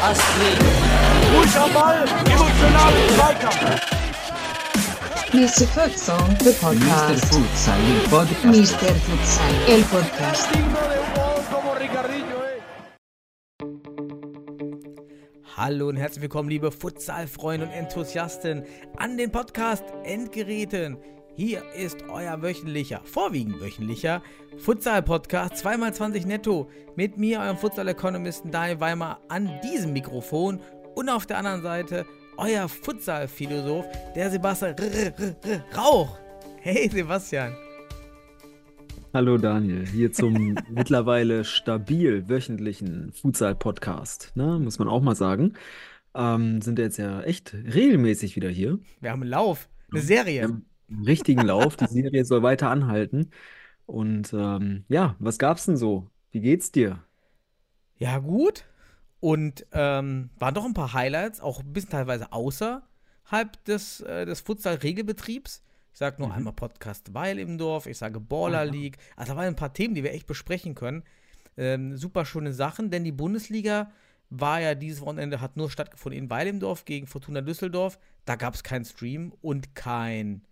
Das. Mr. Futsal, the Mr. podcast. Futsal, el podcast. Mr. Futsal, el podcast. Hallo und herzlich willkommen, liebe Futsal-Freunde und Enthusiasten an den Podcast Endgeräten. Hier ist euer wöchentlicher, vorwiegend wöchentlicher Futsal-Podcast 2x20 netto mit mir, eurem Futsal-Ökonomisten Daniel Weimar an diesem Mikrofon und auf der anderen Seite euer Futsal-Philosoph, der Sebastian Rauch. Hey Sebastian. Hallo Daniel, hier zum mittlerweile stabil wöchentlichen Futsal-Podcast, ne, muss man auch mal sagen. Ähm, sind jetzt ja echt regelmäßig wieder hier. Wir haben einen Lauf, eine Wir Serie. haben einen richtigen Lauf, die Serie soll weiter anhalten. Und ähm, ja, was gab's denn so? Wie geht's dir? Ja, gut. Und ähm, waren doch ein paar Highlights, auch ein bisschen teilweise außerhalb des, äh, des Futsal-Regelbetriebs. Ich sage nur Mhm. einmal Podcast Weil im Dorf, ich sage Baller Aha. League. Also da waren ein paar Themen, die wir echt besprechen können. Ähm, super schöne Sachen, denn die Bundesliga war ja dieses Wochenende, hat nur stattgefunden in Weil im Dorf gegen Fortuna Düsseldorf. Da gab es keinen Stream und kein,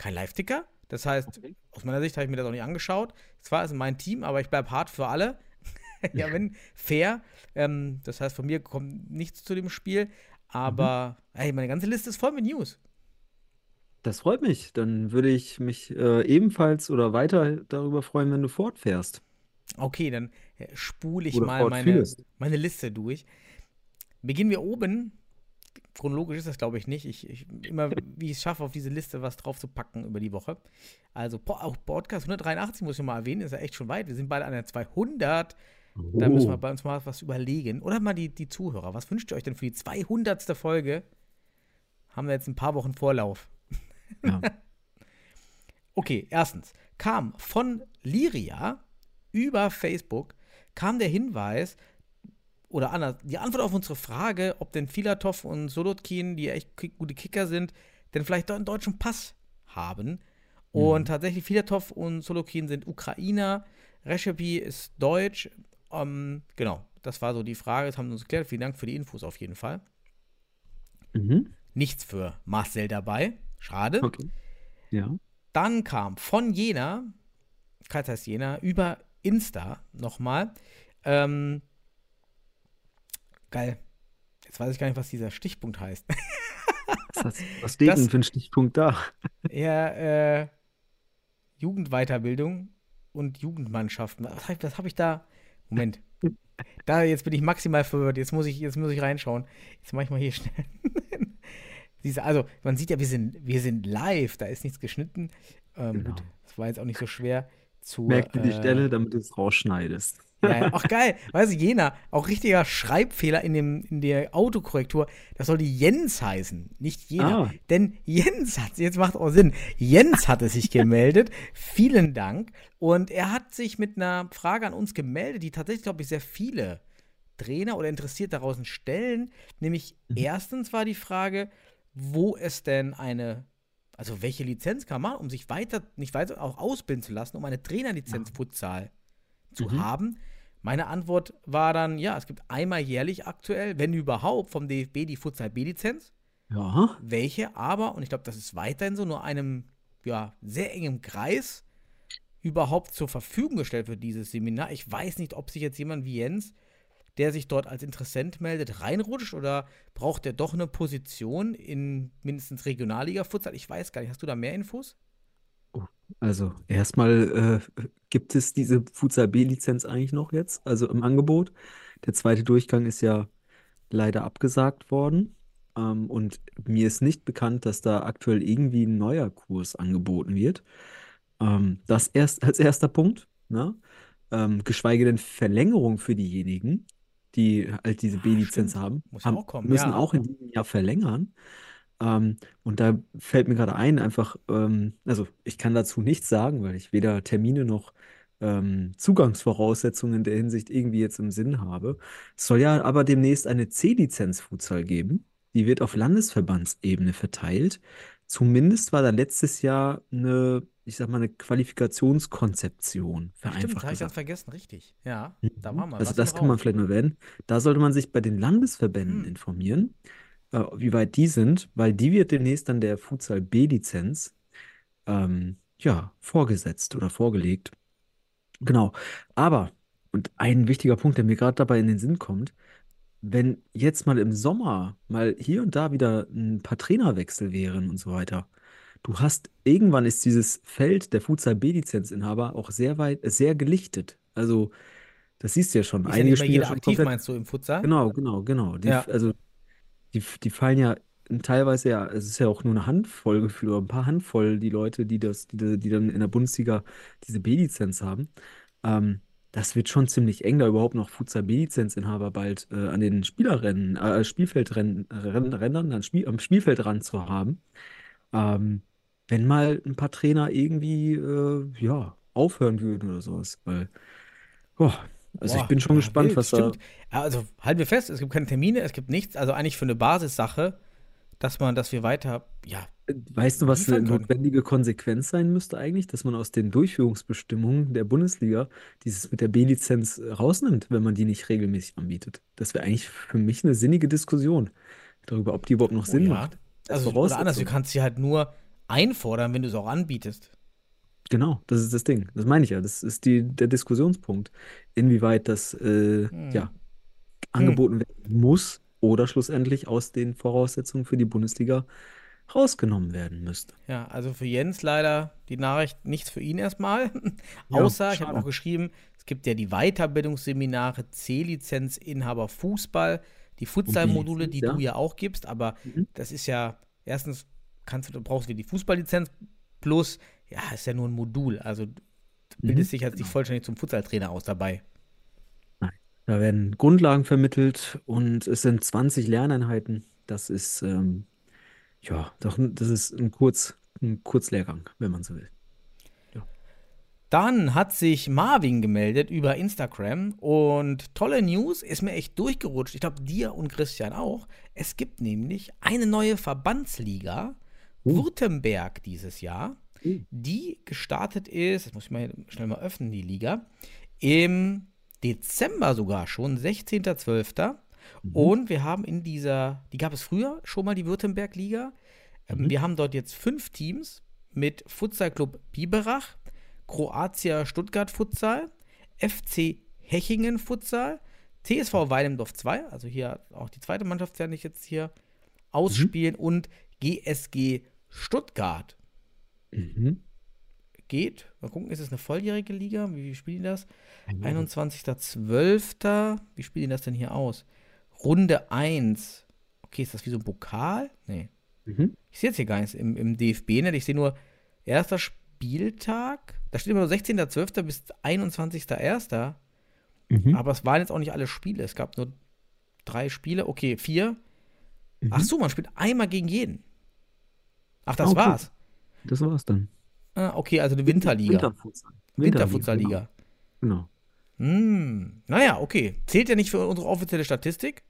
kein Live-Ticker. Das heißt, aus meiner Sicht habe ich mir das auch nicht angeschaut. Zwar ist es mein Team, aber ich bleibe hart für alle. ja, wenn fair. Ähm, das heißt, von mir kommt nichts zu dem Spiel. Aber ey, meine ganze Liste ist voll mit News. Das freut mich. Dann würde ich mich äh, ebenfalls oder weiter darüber freuen, wenn du fortfährst. Okay, dann äh, spule ich Oder mal meine, meine Liste durch. Beginnen wir oben. Chronologisch ist das, glaube ich, nicht. Ich, ich immer, wie ich es schaffe, auf diese Liste was drauf zu packen über die Woche. Also, auch Podcast 183 muss ich mal erwähnen, ist ja echt schon weit. Wir sind bald an der 200. Da müssen wir Oh. bei uns mal was überlegen. Oder mal die, die Zuhörer. Was wünscht ihr euch denn für die 200. Folge? Haben wir jetzt ein paar Wochen Vorlauf. Ja. Okay, erstens kam von Liria über Facebook kam der Hinweis oder anders, die Antwort auf unsere Frage, ob denn Filatov und Solotkin, die echt gute Kicker sind, denn vielleicht doch einen deutschen Pass haben. Und tatsächlich Filatov und Solotkin sind Ukrainer, Reshepi ist deutsch. Ähm, genau, das war so die Frage, das haben wir uns geklärt. Vielen Dank für die Infos auf jeden Fall. Mhm. Nichts für Marcel dabei, schade. Okay. Ja. Dann kam von Jena, Kreis Jena, über Insta nochmal. Ähm, geil. Jetzt weiß ich gar nicht, was dieser Stichpunkt heißt. Was, was steht Das- denn für ein Stichpunkt da? ja, äh, Jugendweiterbildung und Jugendmannschaften. Was habe hab ich da? Moment. Da, jetzt bin ich maximal verwirrt. Jetzt muss ich, jetzt muss ich reinschauen. Jetzt mache ich mal hier schnell. Diese, also, man sieht ja, wir sind, wir sind live, da ist nichts geschnitten. Ähm, Genau. Gut, das war jetzt auch nicht so schwer zu. Merk dir die äh, Stelle, damit du es rausschneidest. Ja. Ach geil, weißt du, Jena, auch richtiger Schreibfehler in, dem, in der Autokorrektur. Das soll die Jens heißen, nicht Jena. Ah. Denn Jens hat, jetzt macht auch Sinn, Jens hatte sich gemeldet. Vielen Dank. Und er hat sich mit einer Frage an uns gemeldet, die tatsächlich, glaube ich, sehr viele Trainer oder Interessierte daraus stellen. Nämlich erstens war die Frage, wo es denn eine, also welche Lizenz kann man um sich weiter, nicht weiter auch ausbilden zu lassen, um eine Trainerlizenz Futsal zu Mhm. haben. Meine Antwort war dann, ja, es gibt einmal jährlich aktuell, wenn überhaupt, vom DFB die Futsal B-Lizenz. Ja. Welche aber, und ich glaube, das ist weiterhin so, nur einem ja, sehr engem Kreis überhaupt zur Verfügung gestellt wird, dieses Seminar. Ich weiß nicht, ob sich jetzt jemand wie Jens, der sich dort als Interessent meldet, reinrutscht oder braucht er doch eine Position in mindestens Regionalliga-Futsal? Ich weiß gar nicht. Hast du da mehr Infos? Also erstmal äh, gibt es diese Futsal B-Lizenz eigentlich noch jetzt, also im Angebot. Der zweite Durchgang ist ja leider abgesagt worden. Ähm, und mir ist nicht bekannt, dass da aktuell irgendwie ein neuer Kurs angeboten wird. Ähm, das erst als erster Punkt, ne? Ähm, geschweige denn Verlängerung für diejenigen, die halt diese B-Lizenz stimmt. haben, Muss haben, müssen ja. auch in diesem Jahr verlängern. Ähm, und da fällt mir gerade ein, einfach, ähm, also ich kann dazu nichts sagen, weil ich weder Termine noch ähm, Zugangsvoraussetzungen in der Hinsicht irgendwie jetzt im Sinn habe. Es soll ja aber demnächst eine C-Lizenz Futsal geben. Die wird auf Landesverbandsebene verteilt. zumindest war da letztes Jahr eine, ich sag mal, eine Qualifikationskonzeption, Stimmt, vereinfacht habe ich ganz vergessen, richtig. Ja, da Mhm. war mal Also was das kann man Raum. vielleicht mal werden. Da sollte man sich bei den Landesverbänden Hm. informieren, äh, wie weit die sind, weil die wird demnächst dann der Futsal B-Lizenz ähm, ja, vorgesetzt oder vorgelegt. Genau. Aber, und ein wichtiger Punkt, der mir gerade dabei in den Sinn kommt, wenn jetzt mal im Sommer mal hier und da wieder ein paar Trainerwechsel wären und so weiter, du hast, irgendwann ist dieses Feld der Futsal B-Lizenzinhaber auch sehr weit, sehr gelichtet. Also, das siehst du ja schon. Ist ja Einige nicht mehr ja jeder aktiv, meinst du, im Futsal? Genau, genau, genau. Die, Ja. also, die, die fallen ja teilweise ja, es ist ja auch nur eine Handvoll gefühlt, oder ein paar Handvoll die Leute, die das, die, die dann in der Bundesliga diese B-Lizenz haben. Ähm, das wird schon ziemlich eng, da überhaupt noch Futsal B-Lizenzinhaber bald äh, an den Spielerrennen, äh, Spielfeldrennen, Rennen, Rennern, an Spiel, am Spielfeldrand zu haben. Ähm, wenn mal ein paar Trainer irgendwie, äh, ja, aufhören würden oder sowas, weil, oh, also ich Boah, bin schon ja, gespannt, wild, was da. stimmt. Ja, also halten wir fest, es gibt keine Termine, es gibt nichts, also eigentlich für eine Basissache, dass man, dass wir weiter, ja, Weißt du, was eine notwendige Konsequenz sein müsste eigentlich, dass man aus den Durchführungsbestimmungen der Bundesliga dieses mit der B-Lizenz äh, rausnimmt, wenn man die nicht regelmäßig anbietet? Das wäre eigentlich für mich eine sinnige Diskussion darüber, ob die überhaupt noch Oh Sinn ja. macht. Als Also, oder anders, du kannst sie halt nur einfordern, wenn du es auch anbietest. Genau, das ist das Ding. Das meine ich ja. Das ist die, der Diskussionspunkt, inwieweit das äh, Hm. ja, angeboten werden muss oder schlussendlich aus den Voraussetzungen für die Bundesliga rausgenommen werden müsste. Ja, also für Jens leider die Nachricht nichts für ihn erstmal. Ja, Außer, ich habe auch geschrieben, es gibt ja die Weiterbildungsseminare C-Lizenz-Inhaber Fußball, die Futsal-Module, die du ja. ja auch gibst, aber Mhm. das ist ja, erstens kannst du, du brauchst du die Fußballlizenz plus, ja, ist ja nur ein Modul. Also du bildest Mhm, dich jetzt nicht vollständig zum Futsaltrainer aus dabei. Da werden Grundlagen vermittelt und es sind 20 Lerneinheiten. Das ist, ähm, ja, doch, das ist ein Kurz, ein Kurzlehrgang, wenn man so will. Dann hat sich Marvin gemeldet über Instagram und tolle News, ist mir echt durchgerutscht. Ich glaube, dir und Christian auch. Es gibt nämlich eine neue Verbandsliga, Oh. Württemberg dieses Jahr. Die gestartet ist, das muss ich mal schnell mal öffnen, die Liga, im Dezember sogar schon, 16.12. Mhm. Und wir haben in dieser, die gab es früher schon mal, die Württemberg-Liga. Ähm, Mhm. Wir haben dort jetzt fünf Teams mit Futsal Club Biberach, Kroatia Stuttgart Futsal, FC Hechingen Futsal, TSV Weilendorf 2, also hier auch die zweite Mannschaft werde ich jetzt hier ausspielen und GSG Stuttgart Mhm. geht. Mal gucken, ist es eine volljährige Liga? Wie, wie spielen die das? Mhm. 21.12. Wie spielen die das denn hier aus? Runde 1. Okay, ist das wie so ein Pokal? Nee. Mhm. Ich sehe jetzt hier gar nichts im, im DFB-Net. Ich sehe nur erster Spieltag. Da steht immer nur 16.12. bis 21.01. Mhm. Aber es waren jetzt auch nicht alle Spiele. Es gab nur drei Spiele. Okay, vier. Mhm. Ach so, man spielt einmal gegen jeden. Ach, das Ah, okay. war's. Das war's dann. Ah, okay, also eine Winterliga. Winterfutsal. Winterfutsalliga. Genau. Hm, naja, okay. Zählt ja nicht für unsere offizielle Statistik,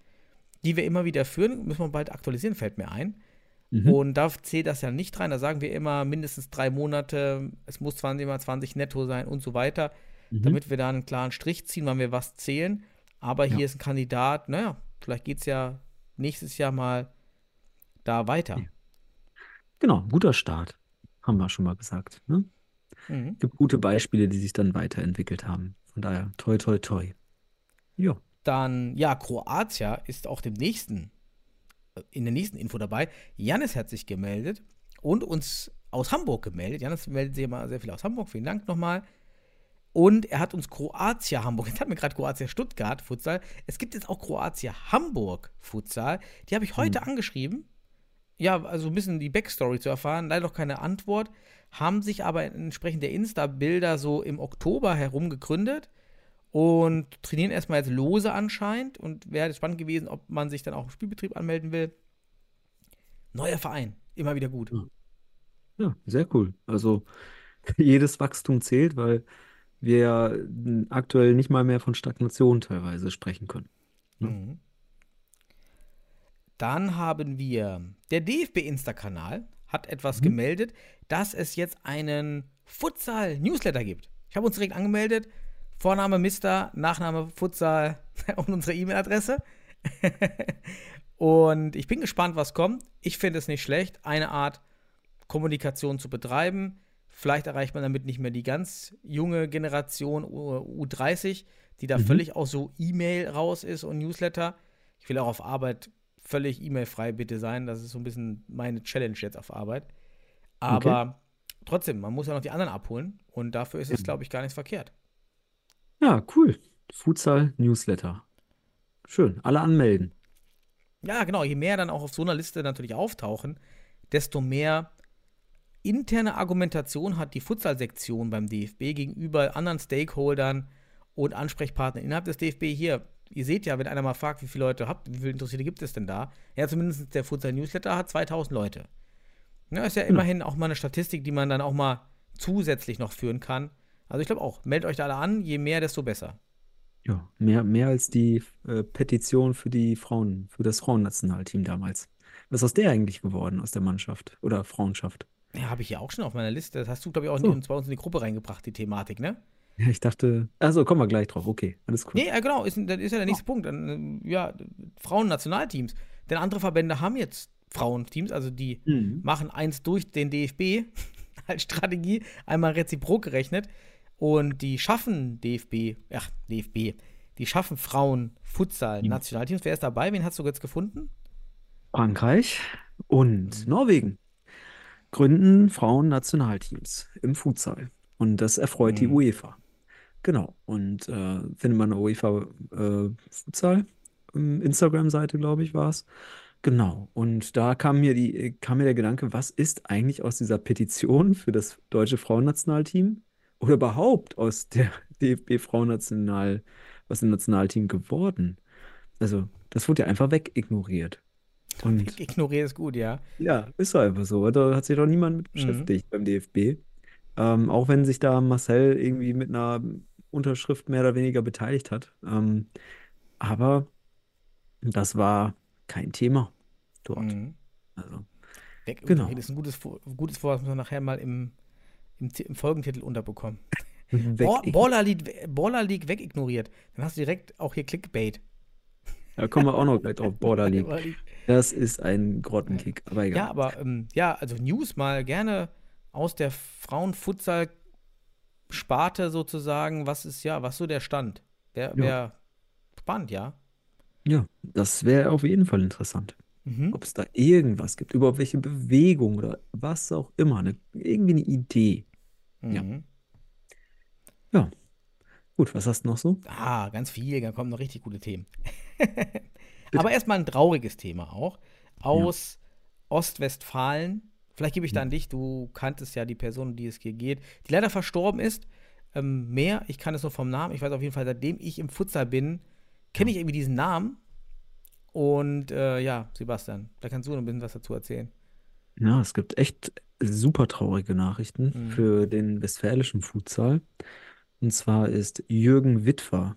die wir immer wieder führen. Müssen wir bald aktualisieren, fällt mir ein. Mhm. Und da zählt das ja nicht rein. Da sagen wir immer mindestens drei Monate, es muss 20 mal 20 netto sein und so weiter, Mhm. damit wir da einen klaren Strich ziehen, wann wir was zählen. Aber hier Ja. ist ein Kandidat, naja, vielleicht geht es ja nächstes Jahr mal da weiter. Genau, guter Start. Haben wir schon mal gesagt. Ne? Mhm. Gibt gute Beispiele, die sich dann weiterentwickelt haben. Von daher, toi, toi, toi. Ja. Dann, ja, Kroatia ist auch dem nächsten, äh, in der nächsten Info dabei. Janis hat sich gemeldet und uns aus Hamburg gemeldet. Janis meldet sich immer sehr viel aus Hamburg. Vielen Dank nochmal. Und er hat uns Kroatia Hamburg, jetzt hat mir gerade Kroatia Stuttgart Futsal. Es gibt jetzt auch Kroatia Hamburg Futsal. Die habe ich heute angeschrieben. Ja, also ein bisschen die Backstory zu erfahren. Leider noch keine Antwort. Haben sich aber entsprechend der Insta-Bilder so im Oktober herum gegründet und trainieren erstmal jetzt lose anscheinend. Und wäre spannend gewesen, ob man sich dann auch im Spielbetrieb anmelden will. Neuer Verein, immer wieder gut. Ja, sehr cool. Also jedes Wachstum zählt, weil wir ja aktuell nicht mal mehr von Stagnation teilweise sprechen können. Mhm. Dann haben wir der DFB Insta-Kanal hat etwas Mhm. gemeldet, dass es jetzt einen Futsal-Newsletter gibt. Ich habe uns direkt angemeldet. Vorname Mister, Nachname Futsal und unsere E-Mail-Adresse. und ich bin gespannt, was kommt. Ich finde es nicht schlecht, eine Art Kommunikation zu betreiben. Vielleicht erreicht man damit nicht mehr die ganz junge Generation U- U30, die da Mhm. völlig aus so E-Mail raus ist und Newsletter. Ich will auch auf Arbeit völlig E-Mail-frei bitte sein. Das ist so ein bisschen meine Challenge jetzt auf Arbeit. Aber trotzdem, man muss ja noch die anderen abholen und dafür ist es, glaube ich, gar nichts verkehrt. Ja, cool. Futsal Newsletter. Schön. Alle anmelden. Ja, genau. Je mehr dann auch auf so einer Liste natürlich auftauchen, desto mehr interne Argumentation hat die Futsal-Sektion beim DFB gegenüber anderen Stakeholdern und Ansprechpartnern innerhalb des DFB. Hier, ihr seht ja, wenn einer mal fragt, wie viele Leute habt, wie viele Interessierte gibt es denn da? Ja, zumindest der Futsal-Newsletter hat 2000 Leute. Ja, ist ja immerhin auch mal eine Statistik, die man dann auch mal zusätzlich noch führen kann. Also ich glaube auch, meldet euch da alle an, je mehr, desto besser. Ja, mehr, mehr als die äh, Petition für die Frauen, für das Frauennationalteam damals. Was ist aus der eigentlich geworden, aus der Mannschaft oder Frauenschaft? Ja, habe ich ja auch schon auf meiner Liste. Das hast du, glaube ich, auch So. in, bei uns in die Gruppe reingebracht, die Thematik, ne? Ja, ich dachte, also kommen wir gleich drauf. Okay, alles cool. Nee, ja, genau, ist, das ist ja der nächste Punkt. Dann, äh, Ja, Frauen-Nationalteams. Denn andere Verbände haben jetzt Frauenteams, also die Mhm. machen eins durch den DFB als Strategie, einmal reziprok gerechnet. Und die schaffen DFB, ach, DFB, die schaffen Frauen-Futsal-Nationalteams. Wer ist dabei? Wen hast du jetzt gefunden? Frankreich und Norwegen gründen Frauennationalteams im Futsal. Und das erfreut die Mhm. UEFA. Genau. Und äh, findet man eine UEFA äh, Futsal ähm, Instagram-Seite, glaube ich, war es. Genau. Und da kam mir die, kam mir der Gedanke, was ist eigentlich aus dieser Petition für das deutsche Frauennationalteam oder überhaupt aus der DFB-Frauennational, aus dem Nationalteam geworden? Also, das wurde ja einfach wegignoriert. Und Ich ignoriere es gut, ja. ja, ist doch einfach so. Da hat sich doch niemand mit beschäftigt beim DFB. Ähm, auch wenn sich da Marcel irgendwie mit einer Unterschrift mehr oder weniger beteiligt hat. Ähm, aber das war kein Thema dort. Mhm. Also, Weg, Genau. Das ist ein gutes, gutes Wort, das müssen wir nachher mal im, im, im Folgentitel unterbekommen. Baller, League, Baller League wegignoriert. Dann hast du direkt auch hier Clickbait. Da kommen wir auch noch gleich drauf. Border League. Baller League. Das ist ein Grottenkick, aber egal. Ja, aber ähm, ja, also News mal gerne aus der Frauenfutsal-Sparte sozusagen. Was ist ja, was so der Stand? Wäre Ja. wär spannend, ja. Ja, das wäre auf jeden Fall interessant. Mhm. Ob es da irgendwas gibt, überhaupt welche Bewegung oder was auch immer, eine, irgendwie eine Idee. Ja. Mhm. Gut, was hast du noch so? Ah, ganz viel, da kommen noch richtig gute Themen. Aber erstmal ein trauriges Thema auch. Aus Ostwestfalen. Vielleicht gebe ich da an dich, du kanntest ja die Person, um die es hier geht, die leider verstorben ist. Ähm, mehr, ich kann es nur vom Namen. Ich weiß auf jeden Fall, seitdem ich im Futsal bin, kenne ich irgendwie diesen Namen. Und äh, ja, Sebastian, da kannst du noch ein bisschen was dazu erzählen. Ja, es gibt echt super traurige Nachrichten Mhm. für den westfälischen Futsal. Und zwar ist Jürgen Witwer,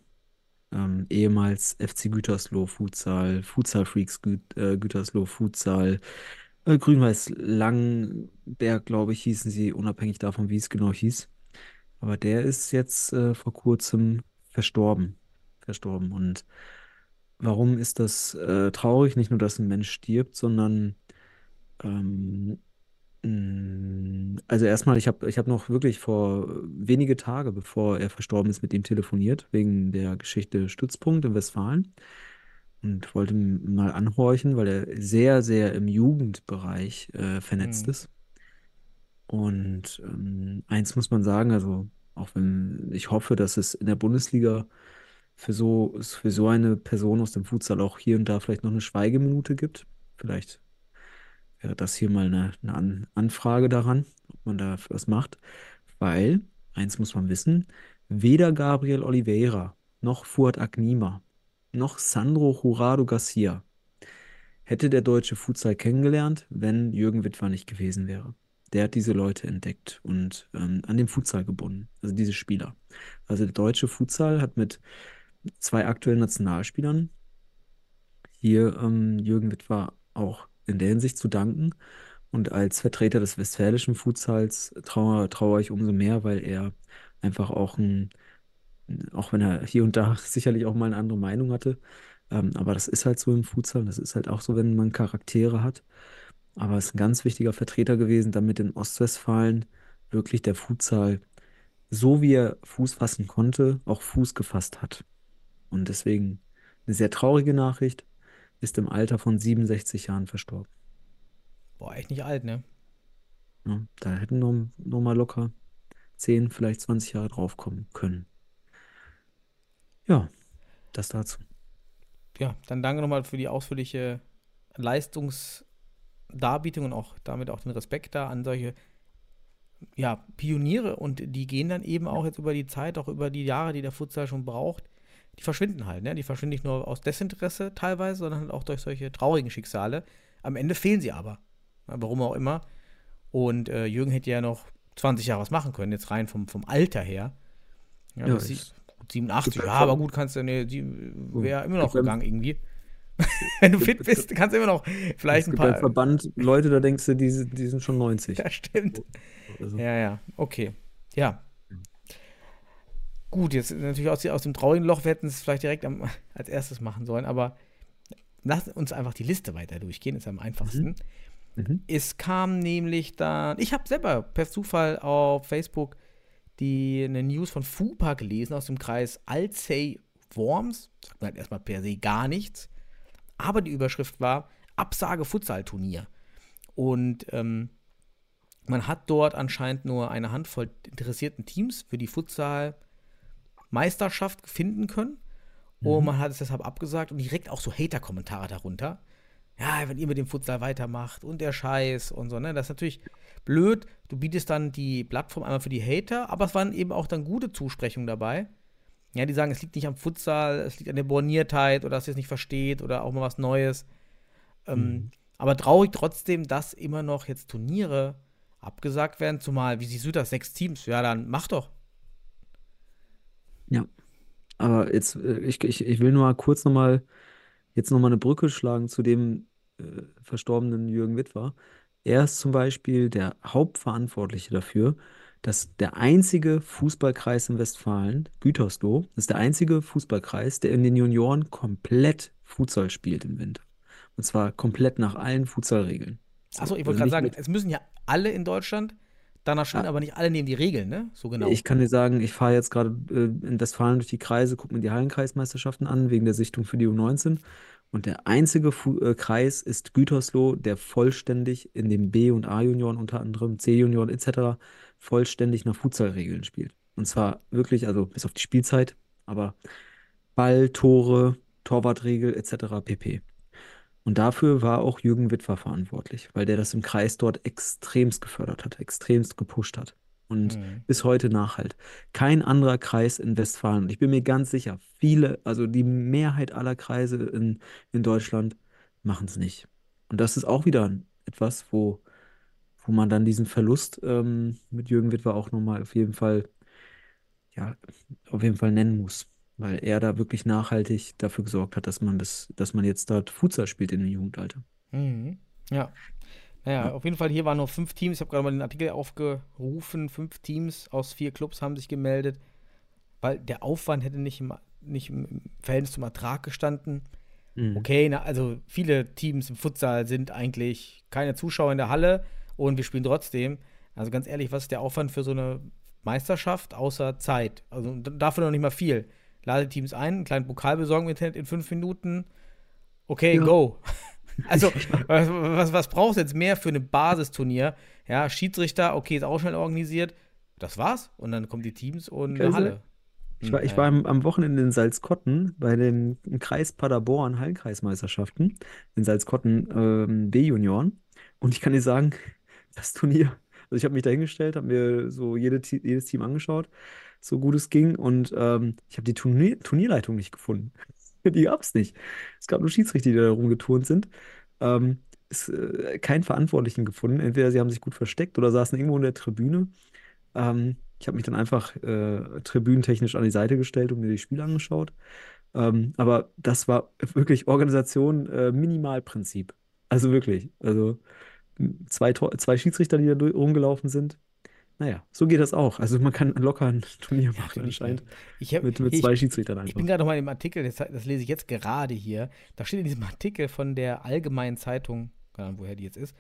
ähm, ehemals FC Gütersloh Futsal, Futsal Freaks Gü äh, Gütersloh Futsal, äh, Grün-Weiß Langenberg, glaube ich, hießen sie, unabhängig davon, wie es genau hieß. Aber der ist jetzt äh, vor kurzem verstorben. Verstorben. Und warum ist das äh, traurig? Nicht nur, dass ein Mensch stirbt, sondern ähm, mh, also erstmal, ich habe ich hab noch wirklich vor wenige Tage, bevor er verstorben ist, mit ihm telefoniert, wegen der Geschichte Stützpunkt in Westfalen. Und wollte mal anhorchen, weil er sehr, sehr im Jugendbereich äh, vernetzt Mhm. ist. Und ähm, eins muss man sagen, also auch wenn ich hoffe, dass es in der Bundesliga für so, für so eine Person aus dem Futsal auch hier und da vielleicht noch eine Schweigeminute gibt. Vielleicht wäre das hier mal eine, eine An Anfrage daran, ob man da was macht. Weil, eins muss man wissen, weder Gabriel Oliveira noch Fuad Agnima noch Sandro Jurado Garcia hätte der deutsche Futsal kennengelernt, wenn Jürgen Wittwer nicht gewesen wäre. Der hat diese Leute entdeckt und ähm, an den Futsal gebunden, also diese Spieler. Also der deutsche Futsal hat mit zwei aktuellen Nationalspielern hier ähm, Jürgen Wittwer auch in der Hinsicht zu danken. Und als Vertreter des westfälischen Futsals traue, traue ich umso mehr, weil er einfach auch ein, auch wenn er hier und da sicherlich auch mal eine andere Meinung hatte, ähm, aber das ist halt so im Futsal, das ist halt auch so, wenn man Charaktere hat. Aber er ist ein ganz wichtiger Vertreter gewesen, damit in Ostwestfalen wirklich der Futsal, so wie er Fuß fassen konnte, auch Fuß gefasst hat. Und deswegen eine sehr traurige Nachricht, ist im Alter von 67 Jahren verstorben. Boah, echt nicht alt, ne? Ja, da hätten noch, noch mal locker 10, vielleicht 20 Jahre draufkommen können. Ja, das dazu. Ja, dann danke nochmal für die ausführliche Leistungsdarbietung und auch damit auch den Respekt da an solche ja, Pioniere und die gehen dann eben auch jetzt über die Zeit, auch über die Jahre, die der Futsal schon braucht, die verschwinden halt, ne? Die verschwinden nicht nur aus Desinteresse teilweise, sondern halt auch durch solche traurigen Schicksale. Am Ende fehlen sie aber. Warum auch immer. Und äh, Jürgen hätte ja noch 20 Jahre was machen können, jetzt rein vom, vom Alter her. Ja, Ja, bis sie- ich- 87, gibt ja, ja aber gut, kannst du, ne, die wäre immer noch ja- gegangen irgendwie. Wenn du fit bist, kannst du immer noch vielleicht ein gibt beim paar. Verband Leute, da denkst du, die, sind- die sind schon 90. Das stimmt. Also, Ja, ja, okay. Ja. Gut, jetzt natürlich aus, aus dem traurigen Loch, wir hätten es vielleicht direkt am, als erstes machen sollen, aber lass uns einfach die Liste weiter durchgehen, ist am einfachsten. Mhm. Es kam nämlich dann, ich habe selber per Zufall auf Facebook die eine News von FUPA gelesen aus dem Kreis Alzey-Worms. Sagt mir halt erstmal per se gar nichts. Aber die Überschrift war Absage Futsal-Turnier. Und ähm, man hat dort anscheinend nur eine Handvoll interessierten Teams für die Futsal-Meisterschaft finden können. Und man hat es deshalb abgesagt und direkt auch so Hater-Kommentare darunter. Ja, wenn ihr mit dem Futsal weitermacht und der Scheiß und so, ne? Das ist natürlich blöd. Du bietest dann die Plattform einmal für die Hater, aber es waren eben auch dann gute Zusprechungen dabei. Ja, die sagen, es liegt nicht am Futsal, es liegt an der Borniertheit oder dass ihr es nicht versteht oder auch mal was Neues. Ähm, aber traurig trotzdem, dass immer noch jetzt Turniere abgesagt werden, zumal, wie siehst du das, sechs Teams? Ja, dann mach doch. Ja, aber jetzt, äh, ich, ich, ich will nur mal kurz nochmal, jetzt nochmal eine Brücke schlagen zu dem äh, verstorbenen Jürgen Wittwer. Er ist zum Beispiel der Hauptverantwortliche dafür, dass der einzige Fußballkreis in Westfalen, Gütersloh, ist der einzige Fußballkreis, der in den Junioren komplett Futsal spielt im Winter. Und zwar komplett nach allen Futsalregeln. Achso, ich Also wollte gerade nicht sagen, mit- es müssen ja alle in Deutschland danach spielen, Ah. aber nicht alle nehmen die Regeln, ne? So genau. Ich kann dir sagen, ich fahre jetzt gerade äh, in Westfalen durch die Kreise, gucke mir die Hallenkreismeisterschaften an, wegen der Sichtung für die U19. Und der einzige Fu äh, Kreis ist Gütersloh, der vollständig in den B- und A-Junioren, unter anderem C-Junioren etc., vollständig nach Futsalregeln spielt. Und zwar wirklich, also bis auf die Spielzeit, aber Ball, Tore, Torwartregel etc. pp. Und dafür war auch Jürgen Wittwer verantwortlich, weil der das im Kreis dort extremst gefördert hat, extremst gepusht hat. Und Mhm. bis heute nachhalt. Kein anderer Kreis in Westfalen. Und ich bin mir ganz sicher, viele, also die Mehrheit aller Kreise in, in Deutschland machen es nicht. Und das ist auch wieder etwas, wo, wo man dann diesen Verlust ähm, mit Jürgen Wittwer auch nochmal auf jeden Fall, ja, auf jeden Fall nennen muss. Weil er da wirklich nachhaltig dafür gesorgt hat, dass man bis, dass man jetzt dort Futsal spielt in dem Jugendalter. Mhm. Ja. Naja, auf jeden Fall, hier waren nur fünf Teams. Ich habe gerade mal den Artikel aufgerufen. Fünf Teams aus vier Clubs haben sich gemeldet, weil der Aufwand hätte nicht im, nicht im Verhältnis zum Ertrag gestanden. Mhm. Okay, na, also viele Teams im Futsal sind eigentlich keine Zuschauer in der Halle und wir spielen trotzdem. Also ganz ehrlich, was ist der Aufwand für so eine Meisterschaft außer Zeit? Also dafür noch nicht mal viel. Lade Teams ein, einen kleinen Pokal besorgen im Internet in fünf Minuten. Okay, Ja. go. Also, was, was, was brauchst du jetzt mehr für ein Basisturnier? Ja, Schiedsrichter, okay, ist auch schnell organisiert. Das war's. Und dann kommen die Teams und eine Halle. Ich war, ich Hm, war am, am Wochenende in Salzkotten bei dem Kreis Paderborn Hallenkreismeisterschaften in Salzkotten ähm, B-Junioren. Und ich kann dir sagen, das Turnier, also ich habe mich da hingestellt, habe mir so jede, jedes Team angeschaut, so gut es ging. Und ähm, ich habe die Turnier, Turnierleitung nicht gefunden. Die gab es nicht. Es gab nur Schiedsrichter, die da rumgeturnt sind. Ähm, es, äh, keinen Verantwortlichen gefunden. Entweder sie haben sich gut versteckt oder saßen irgendwo in der Tribüne. Ähm, ich habe mich dann einfach äh, tribünentechnisch an die Seite gestellt und mir die Spiele angeschaut. Ähm, aber das war wirklich Organisation, äh, Minimalprinzip. Also wirklich. Also zwei, zwei Schiedsrichter, die da rumgelaufen sind. Naja, so geht das auch. Also man kann locker ein Turnier machen Natürlich, anscheinend. ja. Ich, hab, Mit, mit ich, zwei Schiedsrichtern ich einfach. bin gerade noch mal im Artikel, das, das lese ich jetzt gerade hier. Da steht in diesem Artikel von der Allgemeinen Zeitung, keine Ahnung, woher die jetzt ist,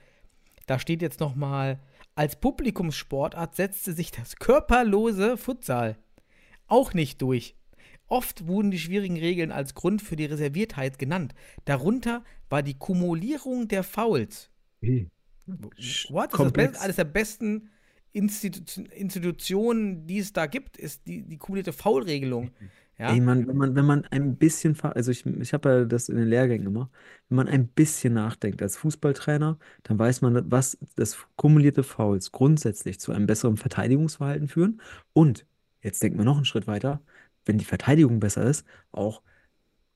da steht jetzt noch mal, als Publikumssportart setzte sich das körperlose Futsal auch nicht durch. Oft wurden die schwierigen Regeln als Grund für die Reserviertheit genannt. Darunter war die Kumulierung der Fouls. Hey. What? Das ist das Komplex. Best, eines der besten Institu Institutionen, die es da gibt, ist die, die kumulierte Foulregelung. Ja? Ey, man, wenn man, wenn man ein bisschen, also ich, ich habe ja das in den Lehrgängen immer, wenn man ein bisschen nachdenkt als Fußballtrainer, dann weiß man, was das kumulierte Fouls grundsätzlich zu einem besseren Verteidigungsverhalten führen und, jetzt denken wir noch einen Schritt weiter, wenn die Verteidigung besser ist, auch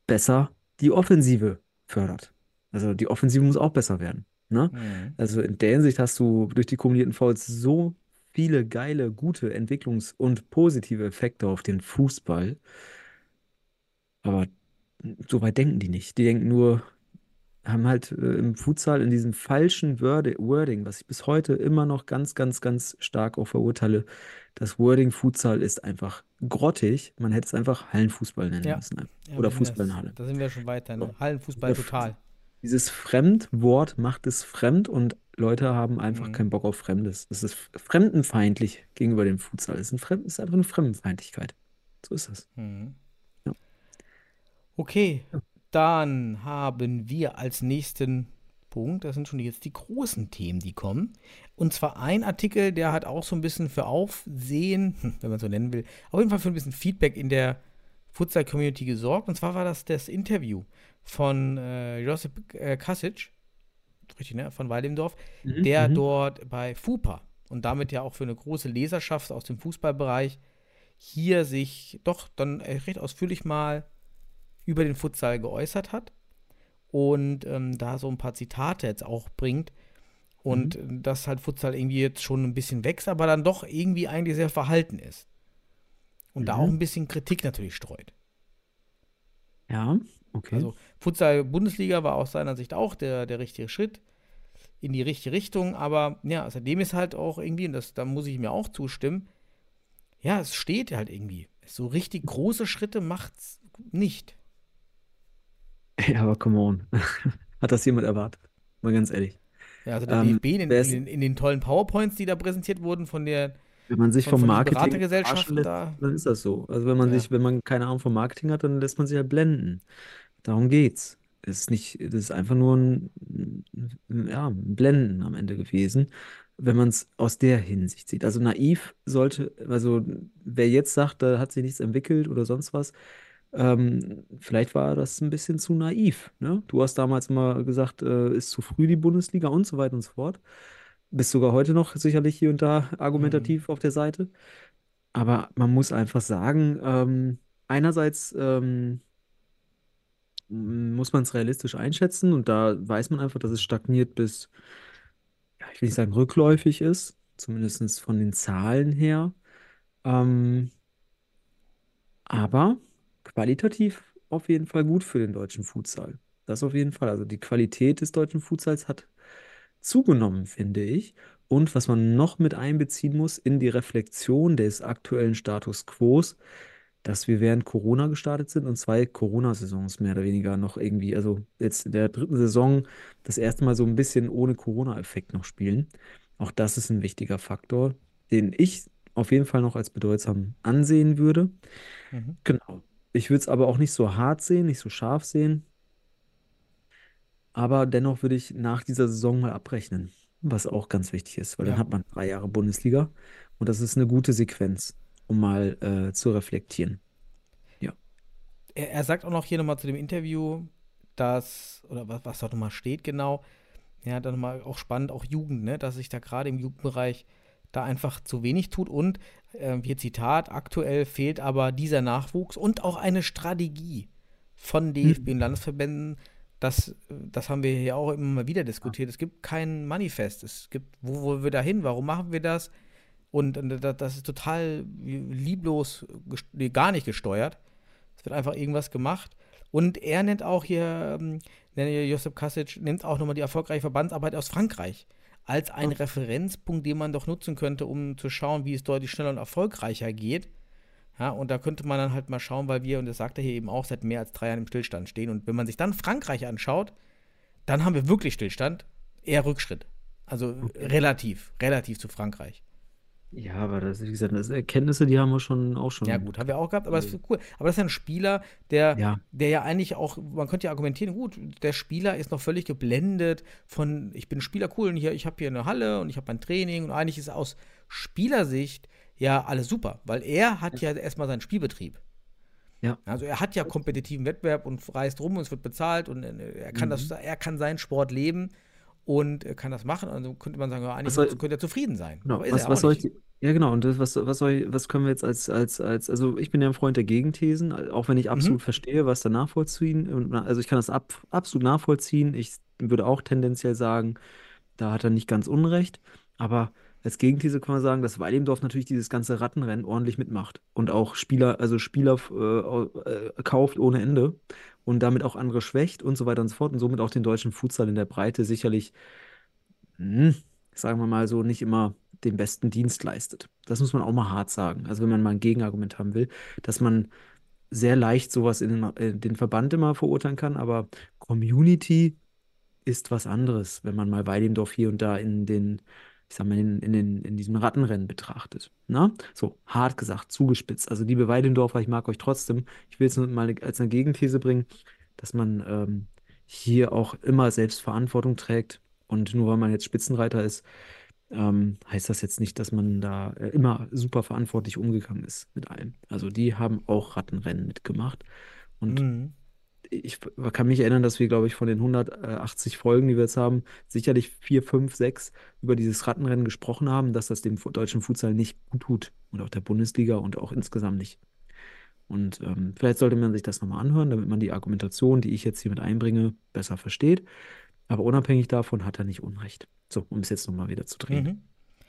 besser die Offensive fördert. Also die Offensive muss auch besser werden. Ne? Mhm. Also in der Hinsicht hast du durch die kumulierten Fouls so viele geile, gute Entwicklungs- und positive Effekte auf den Fußball. Aber so weit denken die nicht. Die denken nur, haben halt äh, im Futsal in diesem falschen Wording, was ich bis heute immer noch ganz, ganz, ganz stark auch verurteile, das Wording Futsal ist einfach grottig. Man hätte es einfach Hallenfußball nennen Ja. müssen. Ja, Oder sind Fußball in Halle. Da sind wir schon weiter. Ne? Hallenfußball total. Dieses Fremdwort macht es fremd und Leute haben einfach Mhm. keinen Bock auf Fremdes. Es ist fremdenfeindlich gegenüber dem Futsal. Es ist, ein ist einfach eine Fremdenfeindlichkeit. So ist es. Mhm. Ja. Okay, dann haben wir als nächsten Punkt, das sind schon jetzt die großen Themen, die kommen. Und zwar ein Artikel, der hat auch so ein bisschen für Aufsehen, hm, wenn man so nennen will, auf jeden Fall für ein bisschen Feedback in der Futsal-Community gesorgt. Und zwar war das das Interview von äh, Josip äh, Kasic, richtig, ne, von Weidemdorf, der Mhm. dort bei FUPA und damit ja auch für eine große Leserschaft aus dem Fußballbereich hier sich doch dann äh, recht ausführlich mal über den Futsal geäußert hat und ähm, da so ein paar Zitate jetzt auch bringt und äh, dass halt Futsal irgendwie jetzt schon ein bisschen wächst, aber dann doch irgendwie eigentlich sehr verhalten ist. Und da Mhm. auch ein bisschen Kritik natürlich streut. Ja, okay. Also Futsal-Bundesliga war aus seiner Sicht auch der, der richtige Schritt in die richtige Richtung, aber ja, seitdem ist halt auch irgendwie, und das, da muss ich mir auch zustimmen, ja, es steht halt irgendwie. So richtig große Schritte macht's nicht. Ja, aber come on. Hat das jemand erwartet? Mal ganz ehrlich. Ja, also der Ähm, DFB in, in, in den tollen PowerPoints, die da präsentiert wurden von der, Wenn man sich von, vom von Marketing lässt, da. dann ist das so. Also wenn man Ja. sich, wenn man keine Ahnung vom Marketing hat, dann lässt man sich halt blenden. Darum geht's. Es ist nicht, das ist einfach nur ein, ja, ein Blenden am Ende gewesen, wenn man es aus der Hinsicht sieht. Also naiv sollte, also wer jetzt sagt, da hat sich nichts entwickelt oder sonst was, ähm, vielleicht war das ein bisschen zu naiv. Ne? Du hast damals immer gesagt, äh, ist zu früh die Bundesliga und so weiter und so fort. Bist sogar heute noch sicherlich hier und da argumentativ auf der Seite. Aber man muss einfach sagen, ähm, einerseits ähm, muss man es realistisch einschätzen und da weiß man einfach, dass es stagniert bis, ja, ich will nicht sagen rückläufig ist, zumindest von den Zahlen her. Ähm, aber qualitativ auf jeden Fall gut für den deutschen Futsal. Das auf jeden Fall. Also die Qualität des deutschen Futsals hat zugenommen, finde ich. Und was man noch mit einbeziehen muss in die Reflexion des aktuellen Status quos, dass wir während Corona gestartet sind und zwei Corona-Saisons mehr oder weniger noch irgendwie, also jetzt in der dritten Saison das erste Mal so ein bisschen ohne Corona-Effekt noch spielen. Auch das ist ein wichtiger Faktor, den ich auf jeden Fall noch als bedeutsam ansehen würde. Mhm. Genau. Ich würde es aber auch nicht so hart sehen, nicht so scharf sehen. Aber dennoch würde ich nach dieser Saison mal abrechnen, was auch ganz wichtig ist, weil dann Ja. hat man drei Jahre Bundesliga und das ist eine gute Sequenz, um mal äh, zu reflektieren. Er, er sagt auch noch hier nochmal zu dem Interview, dass, oder was, was da nochmal steht genau, ja, dann nochmal auch spannend, auch Jugend, ne, dass sich da gerade im Jugendbereich da einfach zu wenig tut und, äh, hier Zitat, aktuell fehlt aber dieser Nachwuchs und auch eine Strategie von DFB und Landesverbänden. Das, das haben wir hier auch immer mal wieder diskutiert. Es gibt kein Manifest. Es gibt, wo wollen wir da hin? Warum machen wir das? Und äh, da- das ist total lieblos, nee, gar nicht gesteuert. Es wird einfach irgendwas gemacht. Und er nennt auch hier, ähm, nennt hier Josip Kasic, nennt auch nochmal die erfolgreiche Verbandsarbeit aus Frankreich als ein Referenzpunkt, den man doch nutzen könnte, um zu schauen, wie es deutlich schneller und erfolgreicher geht. Ja, und da könnte man dann halt mal schauen, weil wir, und das sagt er hier eben auch, seit mehr als drei Jahren im Stillstand stehen. Und wenn man sich dann Frankreich anschaut, dann haben wir wirklich Stillstand, eher Rückschritt. Also relativ, relativ zu Frankreich. Ja, aber das, wie gesagt, das Erkenntnisse, die haben wir schon auch schon. Ja, gut, haben wir auch gehabt, aber das ist cool. Aber das ist ja ein Spieler, der Ja. der ja eigentlich auch, man könnte ja argumentieren, gut, der Spieler ist noch völlig geblendet von, ich bin Spieler cool und hier, ich habe hier eine Halle und ich habe mein Training und eigentlich ist aus Spielersicht ja alles super, weil er hat ja erstmal seinen Spielbetrieb. Ja. Also er hat ja kompetitiven Wettbewerb und reist rum und es wird bezahlt und äh, er kann das, er kann seinen Sport leben und äh, kann das machen. Also könnte man sagen, ja, eigentlich soll- könnte er zufrieden sein. Genau, was, er was soll nicht. ich, ja genau, und das, was, was soll ich, was können wir jetzt als, als, als, also ich bin ja ein Freund der Gegenthesen, auch wenn ich absolut verstehe, was da nachvollziehen, also ich kann das ab, absolut nachvollziehen, ich würde auch tendenziell sagen, da hat er nicht ganz Unrecht, aber als Gegenthese kann man sagen, dass Weilendorf natürlich dieses ganze Rattenrennen ordentlich mitmacht und auch Spieler, also Spieler äh, äh, kauft ohne Ende und damit auch andere schwächt und so weiter und so fort und somit auch den deutschen Futsal in der Breite sicherlich hm, sagen wir mal so, nicht immer den besten Dienst leistet. Das muss man auch mal hart sagen. Also wenn man mal ein Gegenargument haben will, dass man sehr leicht sowas in den, äh, den Verband immer verurteilen kann, aber Community ist was anderes, wenn man mal Weidendorf hier und da in den, ich sag mal, in, in, den, in diesem Rattenrennen betrachtet. Na? So, hart gesagt, zugespitzt. Also liebe Weidendorfer, ich mag euch trotzdem. Ich will es nur mal als eine Gegenthese bringen, dass man ähm, hier auch immer Selbstverantwortung trägt. Und nur weil man jetzt Spitzenreiter ist, ähm, heißt das jetzt nicht, dass man da äh, immer super verantwortlich umgegangen ist mit allem. Also die haben auch Rattenrennen mitgemacht. Und Mhm. Ich kann mich erinnern, dass wir, glaube ich, von den 180 Folgen, die wir jetzt haben, sicherlich vier, fünf, sechs über dieses Rattenrennen gesprochen haben, dass das dem deutschen Futsal nicht gut tut und auch der Bundesliga und auch insgesamt nicht. Und ähm, vielleicht sollte man sich das nochmal anhören, damit man die Argumentation, die ich jetzt hier mit einbringe, besser versteht. Aber unabhängig davon hat er nicht Unrecht. So, um es jetzt nochmal wieder zu drehen.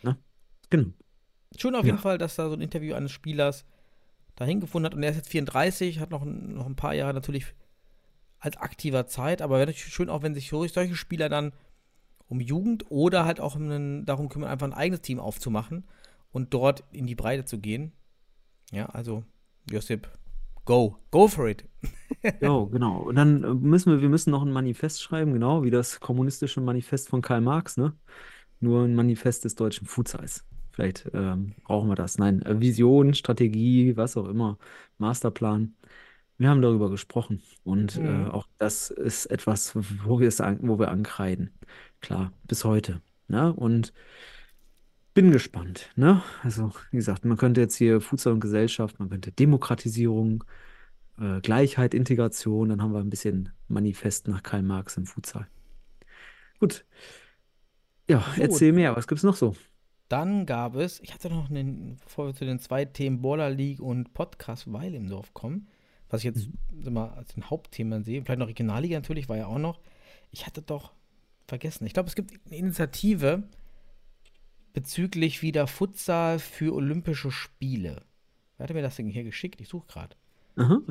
Mhm. Genau. Schön auf Ja. jeden Fall, dass da so ein Interview eines Spielers dahin gefunden hat. Und er ist jetzt 34, hat noch, noch ein paar Jahre natürlich als aktiver Zeit. Aber wäre natürlich schön auch, wenn sich so- solche Spieler dann um Jugend oder halt auch einen, darum kümmern, einfach ein eigenes Team aufzumachen und dort in die Breite zu gehen. Ja, also Josip, go, go for it. Ja, genau. Und dann äh, müssen wir, wir müssen noch ein Manifest schreiben, genau, wie das kommunistische Manifest von Karl Marx, ne? Nur ein Manifest des deutschen Futsals. Vielleicht ähm, brauchen wir das. Nein, äh, Vision, Strategie, was auch immer, Masterplan. Wir haben darüber gesprochen und äh, Mhm. auch das ist etwas, wo wir es an, wo wir ankreiden. Klar, bis heute. Ne? Und bin gespannt. Ne? Also, wie gesagt, man könnte jetzt hier Futsal und Gesellschaft, man könnte Demokratisierung, äh, Gleichheit, Integration, dann haben wir ein bisschen Manifest nach Karl Marx im Futsal. Gut. Ja, So. erzähl mehr, was gibt's noch so? Dann gab es, ich hatte noch einen, bevor wir zu den zwei Themen Baller League und Podcast Weil im Dorf kommen, was ich jetzt sag mal, als ein Hauptthema sehe, vielleicht noch Regionalliga natürlich, war ja auch noch. Ich hatte doch vergessen. Ich glaube, es gibt eine Initiative bezüglich wieder Futsal für Olympische Spiele. Wer hatte mir das Ding hier geschickt? Ich suche gerade.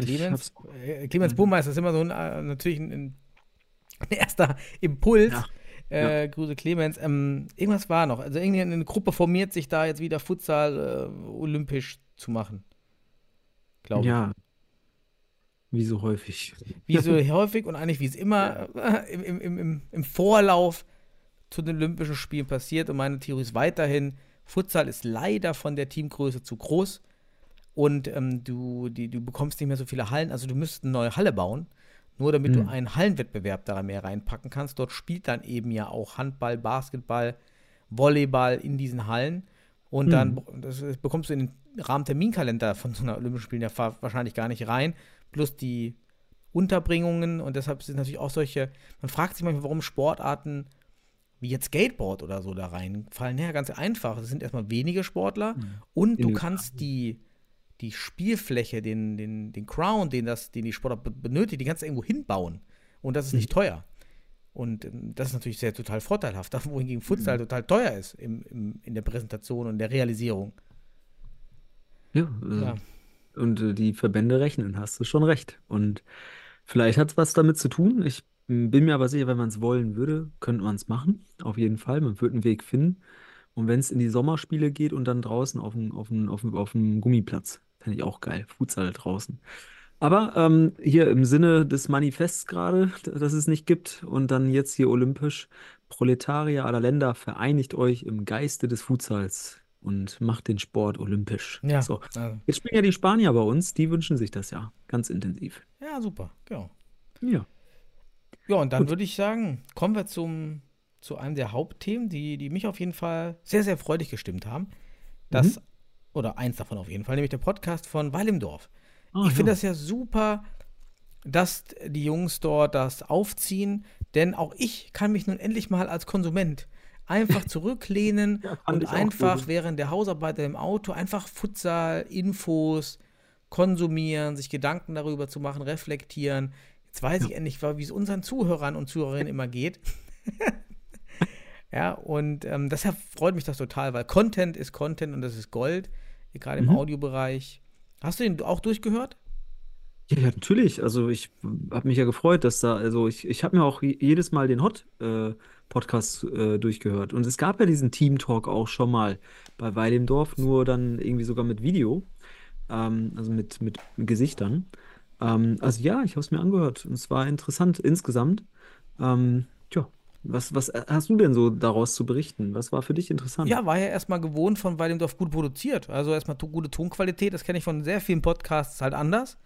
Clemens, äh, Clemens Burmeister ist immer so ein, äh, natürlich ein, ein erster Impuls. Ja, Äh, Grüße Clemens. Ähm, irgendwas war noch. Also irgendwie eine Gruppe formiert sich da jetzt wieder Futsal äh, olympisch zu machen. Glaube ich. Ja, wie so häufig. Wie so häufig und eigentlich wie es immer äh, im, im, im- im, Vorlauf zu den Olympischen Spielen passiert. Und meine Theorie ist weiterhin, Futsal ist leider von der Teamgröße zu groß. Und ähm, du, die, du bekommst nicht mehr so viele Hallen. Also du müsstest eine neue Halle bauen. Nur damit du Mhm. einen Hallenwettbewerb da mehr reinpacken kannst. Dort spielt dann eben ja auch Handball, Basketball, Volleyball in diesen Hallen. Und dann Mhm. das, das bekommst du in den Rahmenterminkalender von so einer Olympischen Spielen ja wahrscheinlich gar nicht rein. Plus die Unterbringungen und deshalb sind natürlich auch solche, man fragt sich manchmal, warum Sportarten wie jetzt Skateboard oder so da reinfallen. Ja, ganz einfach. Es sind erstmal wenige Sportler und du kannst die, die Spielfläche, den, den, den Crown, den, das, den die Sportler be- benötigt, die kannst du irgendwo hinbauen. Und das ist nicht teuer. Und ähm, das ist natürlich sehr total vorteilhaft, wohingegen Futsal total teuer ist im, im, in der Präsentation und der Realisierung. Ja, äh, Ja. Und äh, die Verbände rechnen, hast du schon recht. Und vielleicht hat es was damit zu tun. Ich bin mir aber sicher, wenn man es wollen würde, könnte man es machen. Auf jeden Fall. Man würde einen Weg finden. Und wenn es in die Sommerspiele geht und dann draußen auf dem, auf auf auf Gummiplatz, fände ich auch geil. Futsal draußen. Aber ähm, hier im Sinne des Manifests gerade, das es nicht gibt, und dann jetzt hier olympisch, Proletarier aller Länder, vereinigt euch im Geiste des Futsals und macht den Sport olympisch. Ja, So, also, jetzt spielen ja die Spanier bei uns, die wünschen sich das ja ganz intensiv. ja, super, genau. Ja. Ja, und dann Gut. würde ich sagen, kommen wir zum, zu einem der Hauptthemen, die, die mich auf jeden Fall sehr, sehr freudig gestimmt haben. Das, Mhm. oder eins davon auf jeden Fall, nämlich der Podcast von Weil im Dorf. Ah, ich finde ja. das ja super, dass die Jungs dort das aufziehen, denn auch ich kann mich nun endlich mal als Konsument einfach zurücklehnen Ja, und einfach während der Hausarbeit im Auto einfach Futsal, Infos konsumieren, sich Gedanken darüber zu machen, reflektieren. Jetzt weiß ich endlich, wie es unseren Zuhörern und Zuhörerinnen immer geht. ja, und ähm, deshalb freut mich das total, weil Content ist Content und das ist Gold, gerade im Mhm. Audiobereich. Hast du den auch durchgehört? Ja, ja, natürlich. Also ich habe mich ja gefreut, dass da, also ich, ich habe mir auch je- jedes Mal den Hot-Podcast äh, durchgehört. Und es gab ja diesen Team-Talk auch schon mal bei Weil im Dorf, nur dann irgendwie sogar mit Video, ähm, also mit, mit Gesichtern. Ähm, also ja, ich habe es mir angehört und es war interessant insgesamt. Ähm, tja, was, was hast du denn so daraus zu berichten? Was war für dich interessant? Ja, war ja erstmal gewohnt von Weidendorf gut produziert. Also erstmal gute Tonqualität, das kenne ich von sehr vielen Podcasts halt anders.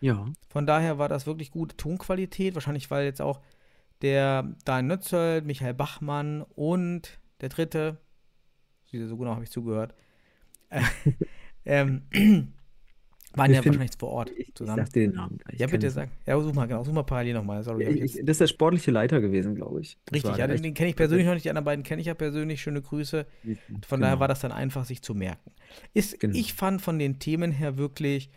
Ja. Von daher war das wirklich gute Tonqualität. Wahrscheinlich, weil jetzt auch der Dan Nötzel, Michael Bachmann und der dritte, so genau habe ich zugehört, äh, ähm, waren ja wahrscheinlich vor Ort Ich, ich zusammen. sag dir den Namen gleich. Ja, bitte sag. Ja, such mal, genau. Such mal parallel nochmal. Sorry, ich Ich, das ist der sportliche Leiter gewesen, glaube ich. Das Richtig, ja, den, den kenne ich persönlich noch nicht. Die anderen beiden kenne ich ja persönlich. Schöne Grüße. Von daher Genau. war das dann einfach, sich zu merken. Ist, Genau. Ich fand von den Themen her wirklich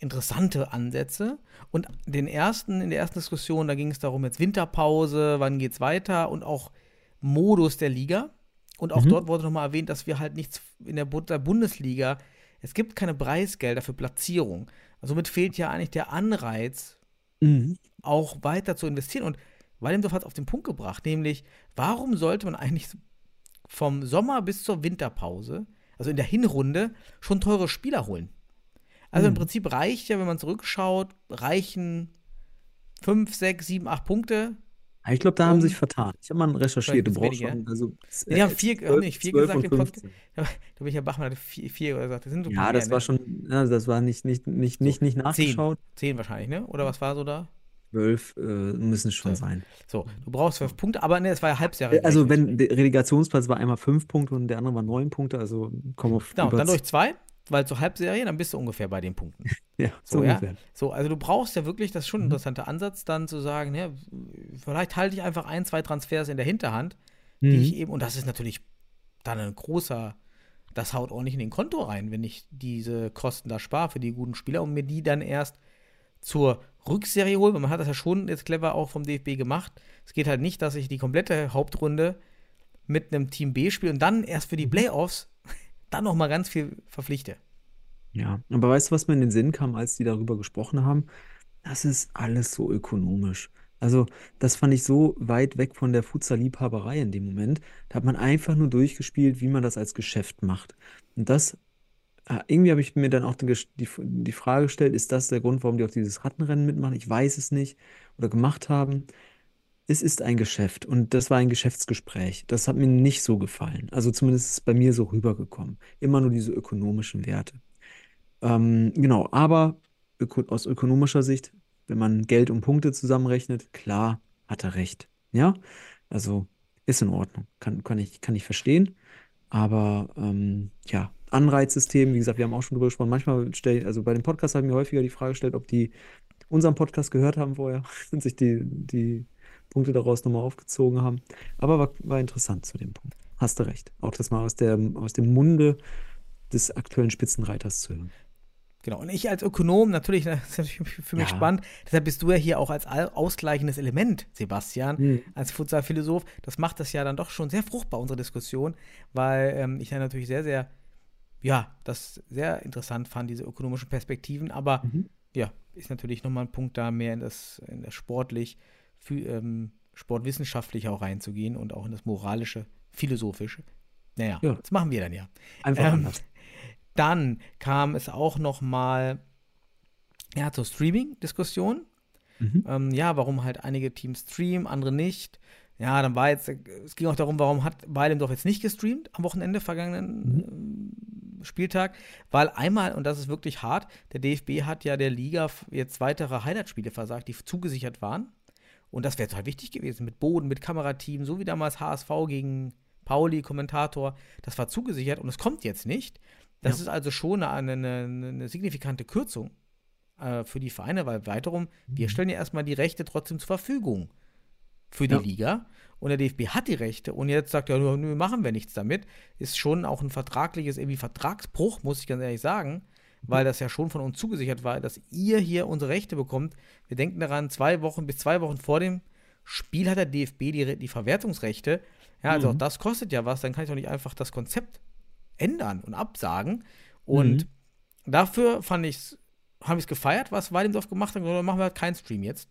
interessante Ansätze. Und den ersten, in der ersten Diskussion, da ging es darum, jetzt Winterpause, wann geht's weiter und auch Modus der Liga. Und auch Mhm. dort wurde nochmal erwähnt, dass wir halt nichts in der, Bu- der Bundesliga, es gibt keine Preisgelder für Platzierung. Somit fehlt ja eigentlich der Anreiz, Mhm. auch weiter zu investieren. Und Wallendorf hat es auf den Punkt gebracht, nämlich, warum sollte man eigentlich vom Sommer bis zur Winterpause, also in der Hinrunde, schon teure Spieler holen? Also im Mhm. Prinzip reicht ja, wenn man zurückschaut, reichen 5, 6, 7, 8 Punkte. Ja, Ich glaube, da haben sie sich vertan. Ich habe mal recherchiert. Du brauchst weniger. schon. Also, Die haben vier- haben nicht vier 12 gesagt im Podcast? 15. Da bin ich ja Bachmann hatte 4, vier oder gesagt, das sind so Ja, mehr, das ne? war schon, ja, das war nicht, nicht, nicht, nicht, nicht nachgeschaut. 10 wahrscheinlich, ne? Oder was war so da? 12 äh, müssen es schon Zwölf. sein. So, du brauchst 12 Punkte, aber ne, es war ja Halbserie. Also, wenn der Relegationsplatz war einmal 5 Punkte und der andere war 9 Punkte, also komm auf Genau, dann durch zwei, weil zur Halbserie, dann bist du ungefähr bei den Punkten. Ja, So, so ja. So, also du brauchst ja wirklich, das ist schon ein Mhm. interessanter Ansatz, dann zu sagen, ja, vielleicht halte ich einfach ein, zwei Transfers in der Hinterhand, die ich Mhm. eben, und das ist natürlich dann ein großer, das haut ordentlich in den Konto rein, wenn ich diese Kosten da spare für die guten Spieler und mir die dann erst zur Rückserie hole, weil man hat das ja schon jetzt clever auch vom DFB gemacht. Es geht halt nicht, dass ich die komplette Hauptrunde mit einem Team B spiele und dann erst für die Playoffs dann noch mal ganz viel verpflichte. Ja, aber weißt du, was mir in den Sinn kam, als die darüber gesprochen haben? Das ist alles so ökonomisch. Also, das fand ich so weit weg von der Futsal-Liebhaberei in dem Moment. Da hat man einfach nur durchgespielt, wie man das als Geschäft macht. Und das, äh, irgendwie habe ich mir dann auch die, die, Frage gestellt, ist das der Grund, warum die auch dieses Rattenrennen mitmachen? Ich weiß es nicht. Oder gemacht haben. Es ist ein Geschäft und das war ein Geschäftsgespräch. Das hat mir nicht so gefallen. Also zumindest ist es bei mir so rübergekommen. Immer nur diese ökonomischen Werte. Ähm, genau, aber öko aus ökonomischer Sicht, wenn man Geld und Punkte zusammenrechnet, klar, hat er recht. Ja, also ist in Ordnung. Kann, kann ich, kann ich verstehen. Aber ähm, ja, Anreizsystem, wie gesagt, wir haben auch schon drüber gesprochen. Manchmal stelle also bei dem Podcast habe ich mir häufiger die Frage gestellt, ob die unseren Podcast gehört haben vorher und sich die, die Punkte daraus nochmal aufgezogen haben. Aber war, war interessant zu dem Punkt. Hast du recht. Auch das mal aus der, aus dem Munde des aktuellen Spitzenreiters zu hören. Genau. Und ich als Ökonom, natürlich, das ist natürlich für mich Ja. spannend. Deshalb bist du ja hier auch als ausgleichendes Element, Sebastian, Mhm. als Futsal-Philosoph. Das macht das ja dann doch schon sehr fruchtbar, unsere Diskussion, weil ähm, ich ja natürlich sehr, sehr, ja, das sehr interessant fand, diese ökonomischen Perspektiven. Aber Mhm. ja, ist natürlich nochmal ein Punkt da mehr in das, in das sportlich für, ähm, sportwissenschaftlich auch reinzugehen und auch in das moralische, philosophische. Naja, Ja. das machen wir dann ja. Einfach Ähm, anders. Dann kam es auch noch mal ja, zur Streaming-Diskussion. Mhm. Ähm, ja, warum halt einige Teams streamen, andere nicht. Ja, dann war jetzt, es ging auch darum, warum hat Weilendorf jetzt nicht gestreamt am Wochenende, vergangenen ähm, Spieltag, weil einmal, und das ist wirklich hart, der DFB hat ja der Liga jetzt weitere Highlight-Spiele versagt, die zugesichert waren. Und das wäre total wichtig gewesen, mit Boden, mit Kamerateam, so wie damals HSV gegen Pauli, Kommentator, das war zugesichert und es kommt jetzt nicht. Das Ja. ist also schon eine, eine, eine signifikante Kürzung äh, für die Vereine, weil weiterum, wir stellen ja erstmal die Rechte trotzdem zur Verfügung für die Ja. Liga. Und der DFB hat die Rechte und jetzt sagt er, nö, nö, machen wir nichts damit. Ist schon auch ein vertragliches, irgendwie Vertragsbruch, muss ich ganz ehrlich sagen, weil das ja schon von uns zugesichert war, dass ihr hier unsere Rechte bekommt. Wir denken daran, zwei Wochen bis zwei Wochen vor dem Spiel hat der DFB die, die Verwertungsrechte. Ja, also Mhm. auch das kostet ja was, dann kann ich doch nicht einfach das Konzept ändern und absagen. Und dafür fand ich's, habe ich es gefeiert, was Weidendorf gemacht hat, dann machen wir halt keinen Stream jetzt.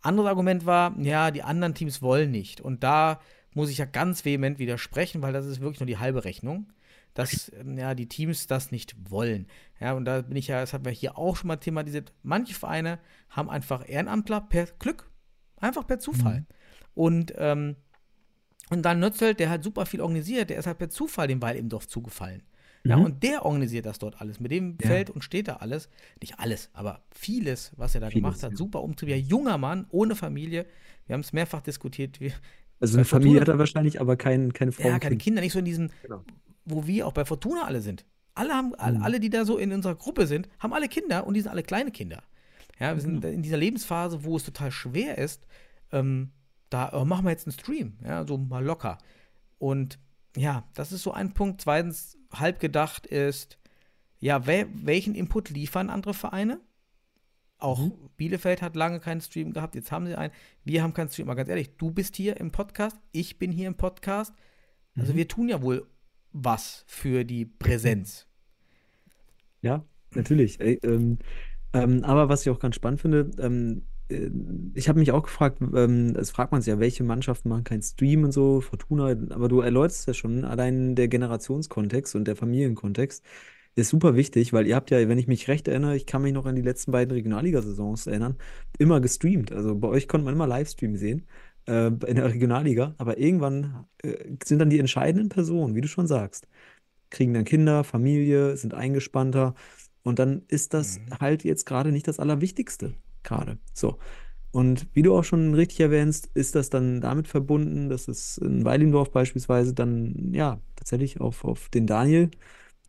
Anderes Argument war, ja, die anderen Teams wollen nicht. Und da muss ich ja ganz vehement widersprechen, weil das ist wirklich nur die halbe Rechnung, dass ähm, ja, die Teams das nicht wollen. Ja, und da bin ich ja, das haben wir hier auch schon mal thematisiert. Manche Vereine haben einfach Ehrenamtler per Glück, einfach per Zufall. Und, ähm, und dann Nötzelt, der halt super viel organisiert, der ist halt per Zufall dem Weil im Dorf zugefallen. Ja, Mhm. und der organisiert das dort alles. Mit dem Ja. fällt und steht da alles. Nicht alles, aber vieles, was er da Vieles, gemacht hat. ja. Super. Ja, junger Mann, ohne Familie. Wir haben es mehrfach diskutiert. Wir, Also eine Familie Fortuna- hat er wahrscheinlich, aber kein, keine Frau. ja, keine Kind. Kinder, nicht so in diesem, Genau. wo wir auch bei Fortuna alle sind. Alle haben, alle, Mhm. alle, die da so in unserer Gruppe sind, haben alle Kinder und die sind alle kleine Kinder. Ja, wir sind in dieser Lebensphase, wo es total schwer ist, ähm, da äh, machen wir jetzt einen Stream, ja, so mal locker. Und ja, das ist so ein Punkt. Zweitens, halb gedacht ist, ja, wel welchen Input liefern andere Vereine? Auch Mhm. Bielefeld hat lange keinen Stream gehabt, jetzt haben sie einen. Wir haben keinen Stream, mal ganz ehrlich, du bist hier im Podcast, ich bin hier im Podcast. Also Mhm. wir tun ja wohl was für die Präsenz. Ja, natürlich. Ey, ähm, ähm, aber was ich auch ganz spannend finde, ähm, äh, ich habe mich auch gefragt, ähm, es fragt man sich ja, welche Mannschaften machen keinen Stream und so, Fortuna, aber du erläuterst ja schon, allein der Generationskontext und der Familienkontext ist super wichtig, weil ihr habt ja, wenn ich mich recht erinnere, ich kann mich noch an die letzten beiden Regionalliga-Saisons erinnern, immer gestreamt. Also bei euch konnte man immer Livestream sehen, äh, in der Regionalliga, aber irgendwann äh, sind dann die entscheidenden Personen, wie du schon sagst, kriegen dann Kinder, Familie, sind eingespannter. Und dann ist das Mhm. halt jetzt gerade nicht das Allerwichtigste. Gerade. So. Und wie du auch schon richtig erwähnst, ist das dann damit verbunden, dass es in Weilendorf beispielsweise dann ja tatsächlich auf, auf den Daniel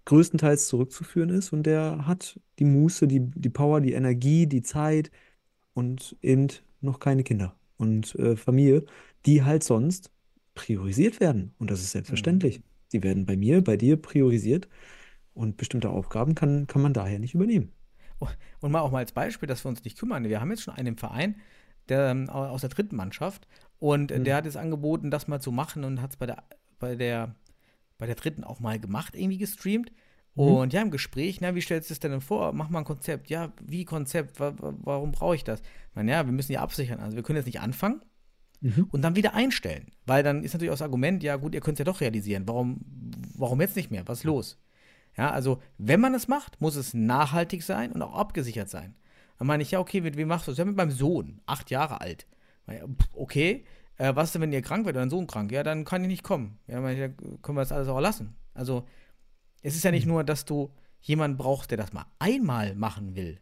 größtenteils zurückzuführen ist. Und der hat die Muße, die, die Power, die Energie, die Zeit und eben noch keine Kinder und äh, Familie, die halt sonst priorisiert werden. Und das ist selbstverständlich. Die werden bei mir, bei dir priorisiert und bestimmte Aufgaben kann, kann man daher nicht übernehmen. Und mal auch mal als Beispiel, dass wir uns nicht kümmern. Wir haben jetzt schon einen im Verein, der ähm, au- aus der dritten Mannschaft und Mhm. der hat es angeboten, das mal zu machen und hat es bei der, bei der, bei der dritten auch mal gemacht, irgendwie gestreamt. Mhm. Und ja, im Gespräch, na, wie stellst du es denn vor? Mach mal ein Konzept. Ja, wie Konzept? Wa wa warum brauche ich das? Man, ja, wir müssen ja absichern. Also wir können jetzt nicht anfangen Mhm. und dann wieder einstellen. Weil dann ist natürlich auch das Argument, ja gut, ihr könnt es ja doch realisieren. Warum, warum jetzt nicht mehr? Was ist los? Ja, also wenn man es macht, muss es nachhaltig sein und auch abgesichert sein. Dann meine ich, ja, okay, mit wem machst du das? Ja, mit meinem Sohn, acht Jahre alt. Okay, äh, was denn, wenn ihr krank werdet oder dein Sohn krank? Ja, dann kann ich nicht kommen. Ja, meine ich, ja, können wir das alles auch lassen. Also es ist ja nicht nur, dass du jemanden brauchst, der das mal einmal machen will.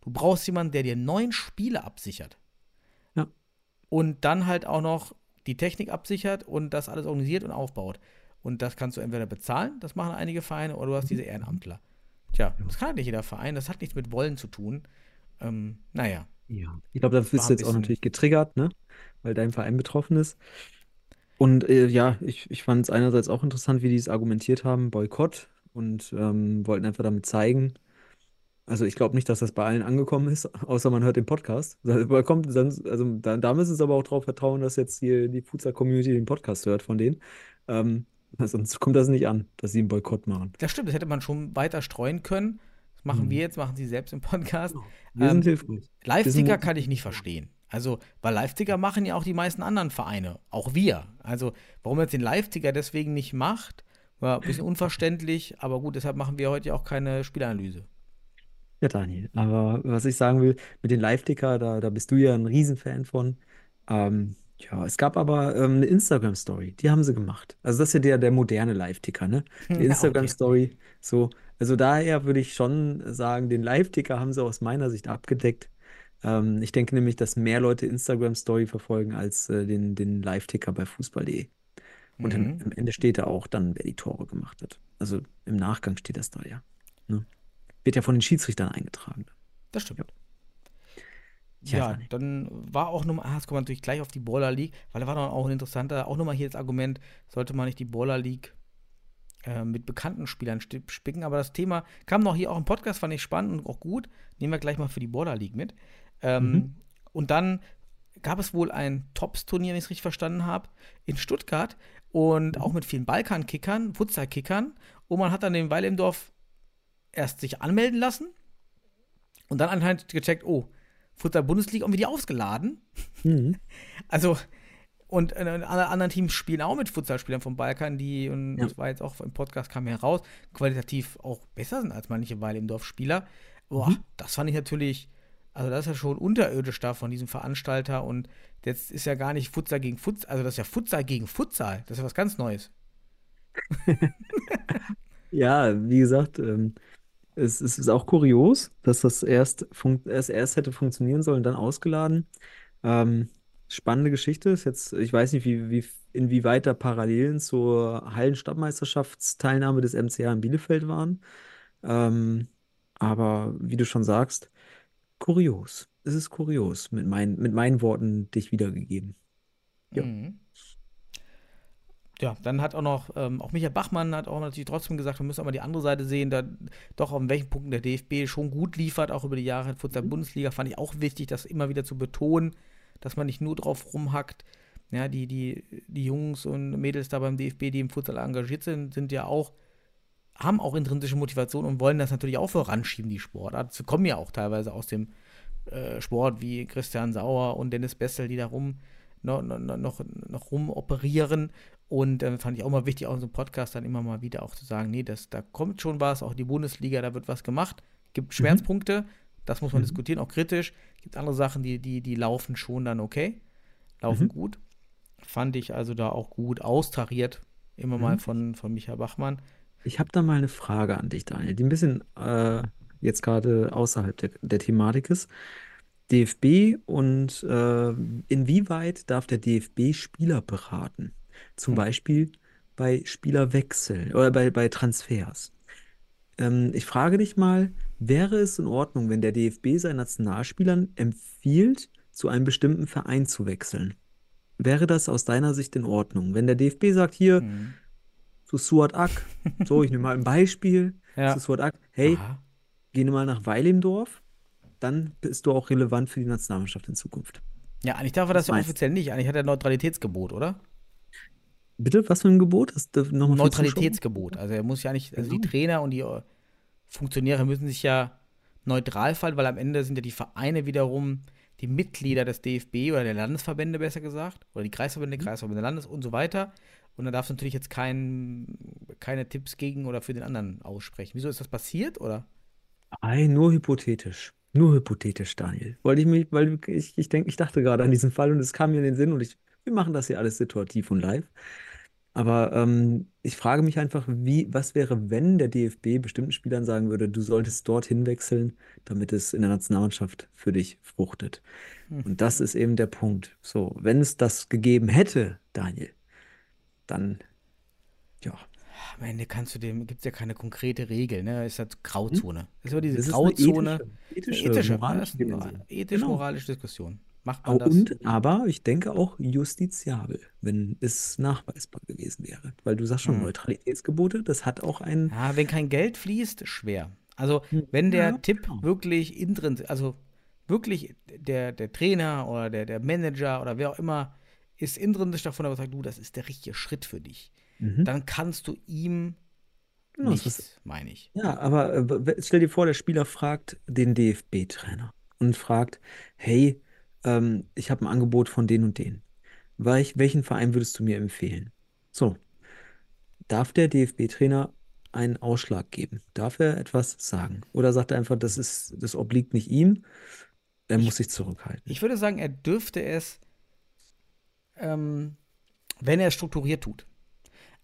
Du brauchst jemanden, der dir neun Spiele absichert. Und dann halt auch noch die Technik absichert und das alles organisiert und aufbaut. Und das kannst du entweder bezahlen, das machen einige Vereine, oder du hast diese Ehrenamtler. Tja, das kann halt nicht jeder Verein, das hat nichts mit Wollen zu tun. Ähm, naja. Ja, ich glaube, da bist du jetzt auch natürlich getriggert, ne? Weil dein Verein betroffen ist. Und äh, ja, ich, ich fand es einerseits auch interessant, wie die es argumentiert haben, Boykott und ähm, wollten einfach damit zeigen. Also ich glaube nicht, dass das bei allen angekommen ist, außer man hört den Podcast. Da kommt, also da, da müssen sie aber auch darauf vertrauen, dass jetzt hier die Futsal-Community den Podcast hört von denen. Ähm, sonst kommt das nicht an, dass sie einen Boykott machen. Das stimmt, das hätte man schon weiter streuen können. Das machen Mhm. wir jetzt, machen sie selbst im Podcast. Wir Ähm, sind hilfreich. Live-Ticker kann ich nicht verstehen. Also, weil Live-Ticker machen ja auch die meisten anderen Vereine, auch wir. Also, warum jetzt den Live-Ticker deswegen nicht macht, war ein bisschen unverständlich, aber gut, deshalb machen wir heute ja auch keine Spielanalyse. Ja, Daniel, aber was ich sagen will, mit den Live-Ticker, da, da bist du ja ein Riesenfan von. Ähm, ja, es gab aber ähm, eine Instagram-Story, die haben sie gemacht. Also das ist ja der, der moderne Live-Ticker, ne? Die Ja, okay. Instagram-Story, so. Also daher würde ich schon sagen, den Live-Ticker haben sie aus meiner Sicht abgedeckt. Ähm, ich denke nämlich, dass mehr Leute Instagram-Story verfolgen als äh, den, den Live-Ticker bei Fußball.de. Und am, Mhm. am Ende steht da auch dann, wer die Tore gemacht hat. Also im Nachgang steht das da ja. Ne? Wird ja von den Schiedsrichtern eingetragen. Das stimmt. Ja, Daniel. dann war auch nochmal, ah, kommen wir natürlich gleich auf die Baller League, weil da war dann auch ein interessanter, auch nochmal hier das Argument, sollte man nicht die Baller League äh, mit bekannten Spielern spicken, aber das Thema kam noch hier auch im Podcast, fand ich spannend und auch gut. Nehmen wir gleich mal für die Baller League mit. Ähm, Mhm. Und dann gab es wohl ein Tops-Turnier, wenn ich es richtig verstanden habe, in Stuttgart und auch mit vielen Balkan-Kickern, Futsal-Kickern und man hat dann den Weil im Dorf erst sich anmelden lassen und dann anscheinend gecheckt, oh, Futsal-Bundesliga und wieder ausgeladen. Mhm. Also, und äh, alle anderen Teams spielen auch mit Futsalspielern vom Balkan, die, und Ja. das war jetzt auch im Podcast, kam heraus, qualitativ auch besser sind als manche Weile im Dorfspieler. Boah, Mhm. das fand ich natürlich, also das ist ja schon unterirdisch da von diesem Veranstalter und jetzt ist ja gar nicht Futsal gegen Futsal, also das ist ja Futsal gegen Futsal, das ist ja was ganz Neues. Ja, wie gesagt, ähm, es, es ist auch kurios, dass das erst, erst, erst hätte funktionieren sollen, dann ausgeladen. Ähm, spannende Geschichte ist jetzt, ich weiß nicht, wie, wie, inwieweit da Parallelen zur Hallenstadtmeisterschaftsteilnahme des MCA in Bielefeld waren. Ähm, aber wie du schon sagst, kurios. Es ist kurios, mit, mein, mit meinen Worten dich wiedergegeben. Ja. Mhm. Ja, dann hat auch noch, ähm, auch Michael Bachmann hat auch natürlich trotzdem gesagt, wir müssen aber die andere Seite sehen, da doch auf welchen Punkten der DFB schon gut liefert, auch über die Jahre in Futsal Bundesliga, fand ich auch wichtig, das immer wieder zu betonen, dass man nicht nur drauf rumhackt. Ja, die, die, die Jungs und Mädels da beim DFB, die im Futsal engagiert sind, sind ja auch, haben auch intrinsische Motivation und wollen das natürlich auch voranschieben, die Sportart. Sie kommen ja auch teilweise aus dem äh, Sport wie Christian Sauer und Dennis Bessel, die da rum noch, noch, noch, rumoperieren. Und äh, fand ich auch mal wichtig, auch in so einem Podcast dann immer mal wieder auch zu sagen, nee, das, da kommt schon was, auch die Bundesliga, da wird was gemacht. Gibt Schmerzpunkte, das muss man Mhm. diskutieren, auch kritisch. Gibt andere Sachen, die, die, die laufen schon dann okay, laufen Mhm. gut. Fand ich also da auch gut austariert, immer mal Mhm. von, von Michael Bachmann. Ich habe da mal eine Frage an dich, Daniel, die ein bisschen äh, jetzt gerade außerhalb der, der Thematik ist. DFB und äh, inwieweit darf der DFB Spieler beraten? Zum Hm. Beispiel bei Spielerwechseln oder bei, bei Transfers. Ähm, ich frage dich mal, wäre es in Ordnung, wenn der DFB seinen Nationalspielern empfiehlt, zu einem bestimmten Verein zu wechseln? Wäre das aus deiner Sicht in Ordnung? Wenn der DFB sagt, hier, Mhm. zu Suat Ak. So, ich nehme mal ein Beispiel. Ja. Zu Suat Ak. Hey, Aha. geh mal nach Weil im Dorf. Dann bist du auch relevant für die Nationalmannschaft in Zukunft. Ja, eigentlich darf er das ja offiziell nicht. Eigentlich hat er Neutralitätsgebot, oder? Bitte, was für ein Gebot? Das nochmal? Neutralitätsgebot. Also er muss ja nicht, also die Genau. Trainer und die äh, Funktionäre müssen sich ja neutral fallen, weil am Ende sind ja die Vereine wiederum die Mitglieder des DFB oder der Landesverbände besser gesagt, oder die Kreisverbände, Mhm. Kreisverbände Landes und so weiter. Und dann darfst du natürlich jetzt kein, keine Tipps gegen oder für den anderen aussprechen. Wieso ist das passiert, oder? Nein, nur hypothetisch. Nur hypothetisch, Daniel. Wollte ich mich, weil ich, ich denke, ich dachte gerade an diesen Fall und es kam mir in den Sinn und ich, wir machen das hier alles situativ und live. Aber ähm, ich frage mich einfach, wie, was wäre, wenn der DFB bestimmten Spielern sagen würde, du solltest dorthin wechseln, damit es in der Nationalmannschaft für dich fruchtet. Hm. Und das ist eben der Punkt. So, wenn es das gegeben hätte, Daniel, dann, ja, Am Ende kannst du dem, gibt es ja keine konkrete Regel, ne? Ist halt Grauzone. Ist aber diese Hm? das Grauzone. ethische, ethische, ethische, moralische. Genau. ethisch-moralische Diskussion. Macht man Au- das? Und, aber ich denke auch justiziabel, wenn es nachweisbar gewesen wäre. Weil du sagst schon, Hm. Neutralitätsgebote, das hat auch ein. Ja, wenn kein Geld fließt, schwer. Also, Hm, wenn der ja, Tipp genau. wirklich intrinsisch, also wirklich der, der Trainer oder der, der Manager oder wer auch immer ist intrinsisch davon überzeugt, du, das ist der richtige Schritt für dich, Mhm. dann kannst du ihm Genau, das nichts, meine ich. Ja, aber äh, stell dir vor, der Spieler fragt den DFB-Trainer und fragt, hey, ähm, ich habe ein Angebot von den und den. Welch, welchen Verein würdest du mir empfehlen? So, darf der DFB-Trainer einen Ausschlag geben? Darf er etwas sagen? Oder sagt er einfach, das ist, das obliegt nicht ihm, er muss sich zurückhalten? Ich würde sagen, er dürfte es, ähm, wenn er es strukturiert tut.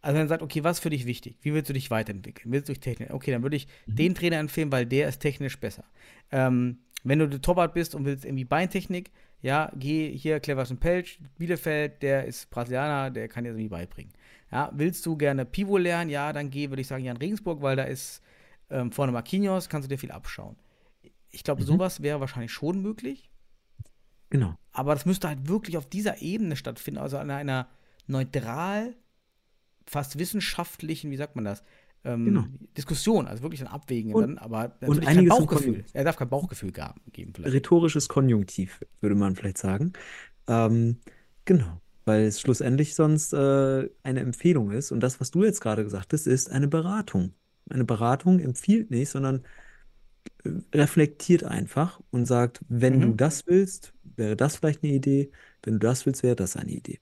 Also wenn er sagt, okay, was ist für dich wichtig? Wie willst du dich weiterentwickeln? Willst du dich technisch? Okay, dann würde ich den Trainer empfehlen, weil der ist technisch besser. Ähm, wenn du Torwart bist und willst irgendwie Beintechnik, ja, geh hier Cleverson Pelch, Bielefeld, der ist Brasilianer, der kann dir das irgendwie beibringen. Ja, willst du gerne Pivo lernen? Ja, dann geh, würde ich sagen, Jan Regensburg, weil da ist ähm, vorne Marquinhos, kannst du dir viel abschauen. Ich glaube, Mhm. sowas wäre wahrscheinlich schon möglich. Genau. Aber das müsste halt wirklich auf dieser Ebene stattfinden, also an einer neutral, fast wissenschaftlichen, wie sagt man das, ähm, Genau. Diskussion, also wirklich ein Abwägen, Und- dann, aber natürlich kein Bauchgefühl. Er darf kein Bauchgefühl geben, vielleicht. Rhetorisches Konjunktiv, würde man vielleicht sagen. Ähm, genau, weil es schlussendlich sonst äh, eine Empfehlung ist. Und das, was du jetzt gerade gesagt hast, ist eine Beratung. Eine Beratung empfiehlt nicht, sondern äh, reflektiert einfach und sagt, wenn du Mhm. das willst, wäre das vielleicht eine Idee. Wenn du das willst, wäre das eine Idee.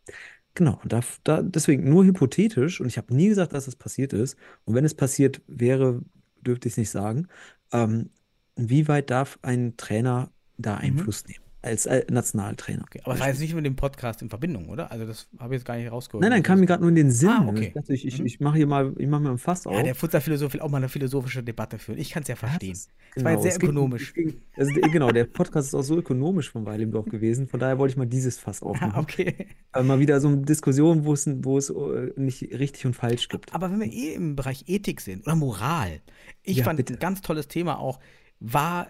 Genau, und da, da, deswegen nur hypothetisch, und ich habe nie gesagt, dass das passiert ist. Und wenn es passiert wäre, dürfte ich es nicht sagen. Ähm, inwieweit darf ein Trainer da Einfluss nehmen? Als äh, Nationaltrainer. Okay, aber es war jetzt nicht mit dem Podcast in Verbindung, oder? Also das habe ich jetzt gar nicht rausgeholt. Nein, nein, kam mir gerade nur in den Sinn. Ah, okay. Ich dachte, ich, ich, Mhm. ich mache hier mal, ich mache mal ein Fass auf. Ja, der Futsal-Philosoph will auch mal eine philosophische Debatte führen. Ich kann es ja verstehen. das- Das war jetzt genau, sehr ökonomisch. ging- also, genau, der Podcast ist auch so ökonomisch von Weilimdorf gewesen. Von daher wollte ich mal dieses Fass aufmachen. Ah, okay. Äh, mal wieder so eine Diskussion, wo es, wo es äh, nicht richtig und falsch gibt. Aber wenn wir eh im Bereich Ethik sind oder Moral, ich Ja, fand bitte. ein ganz tolles Thema auch, war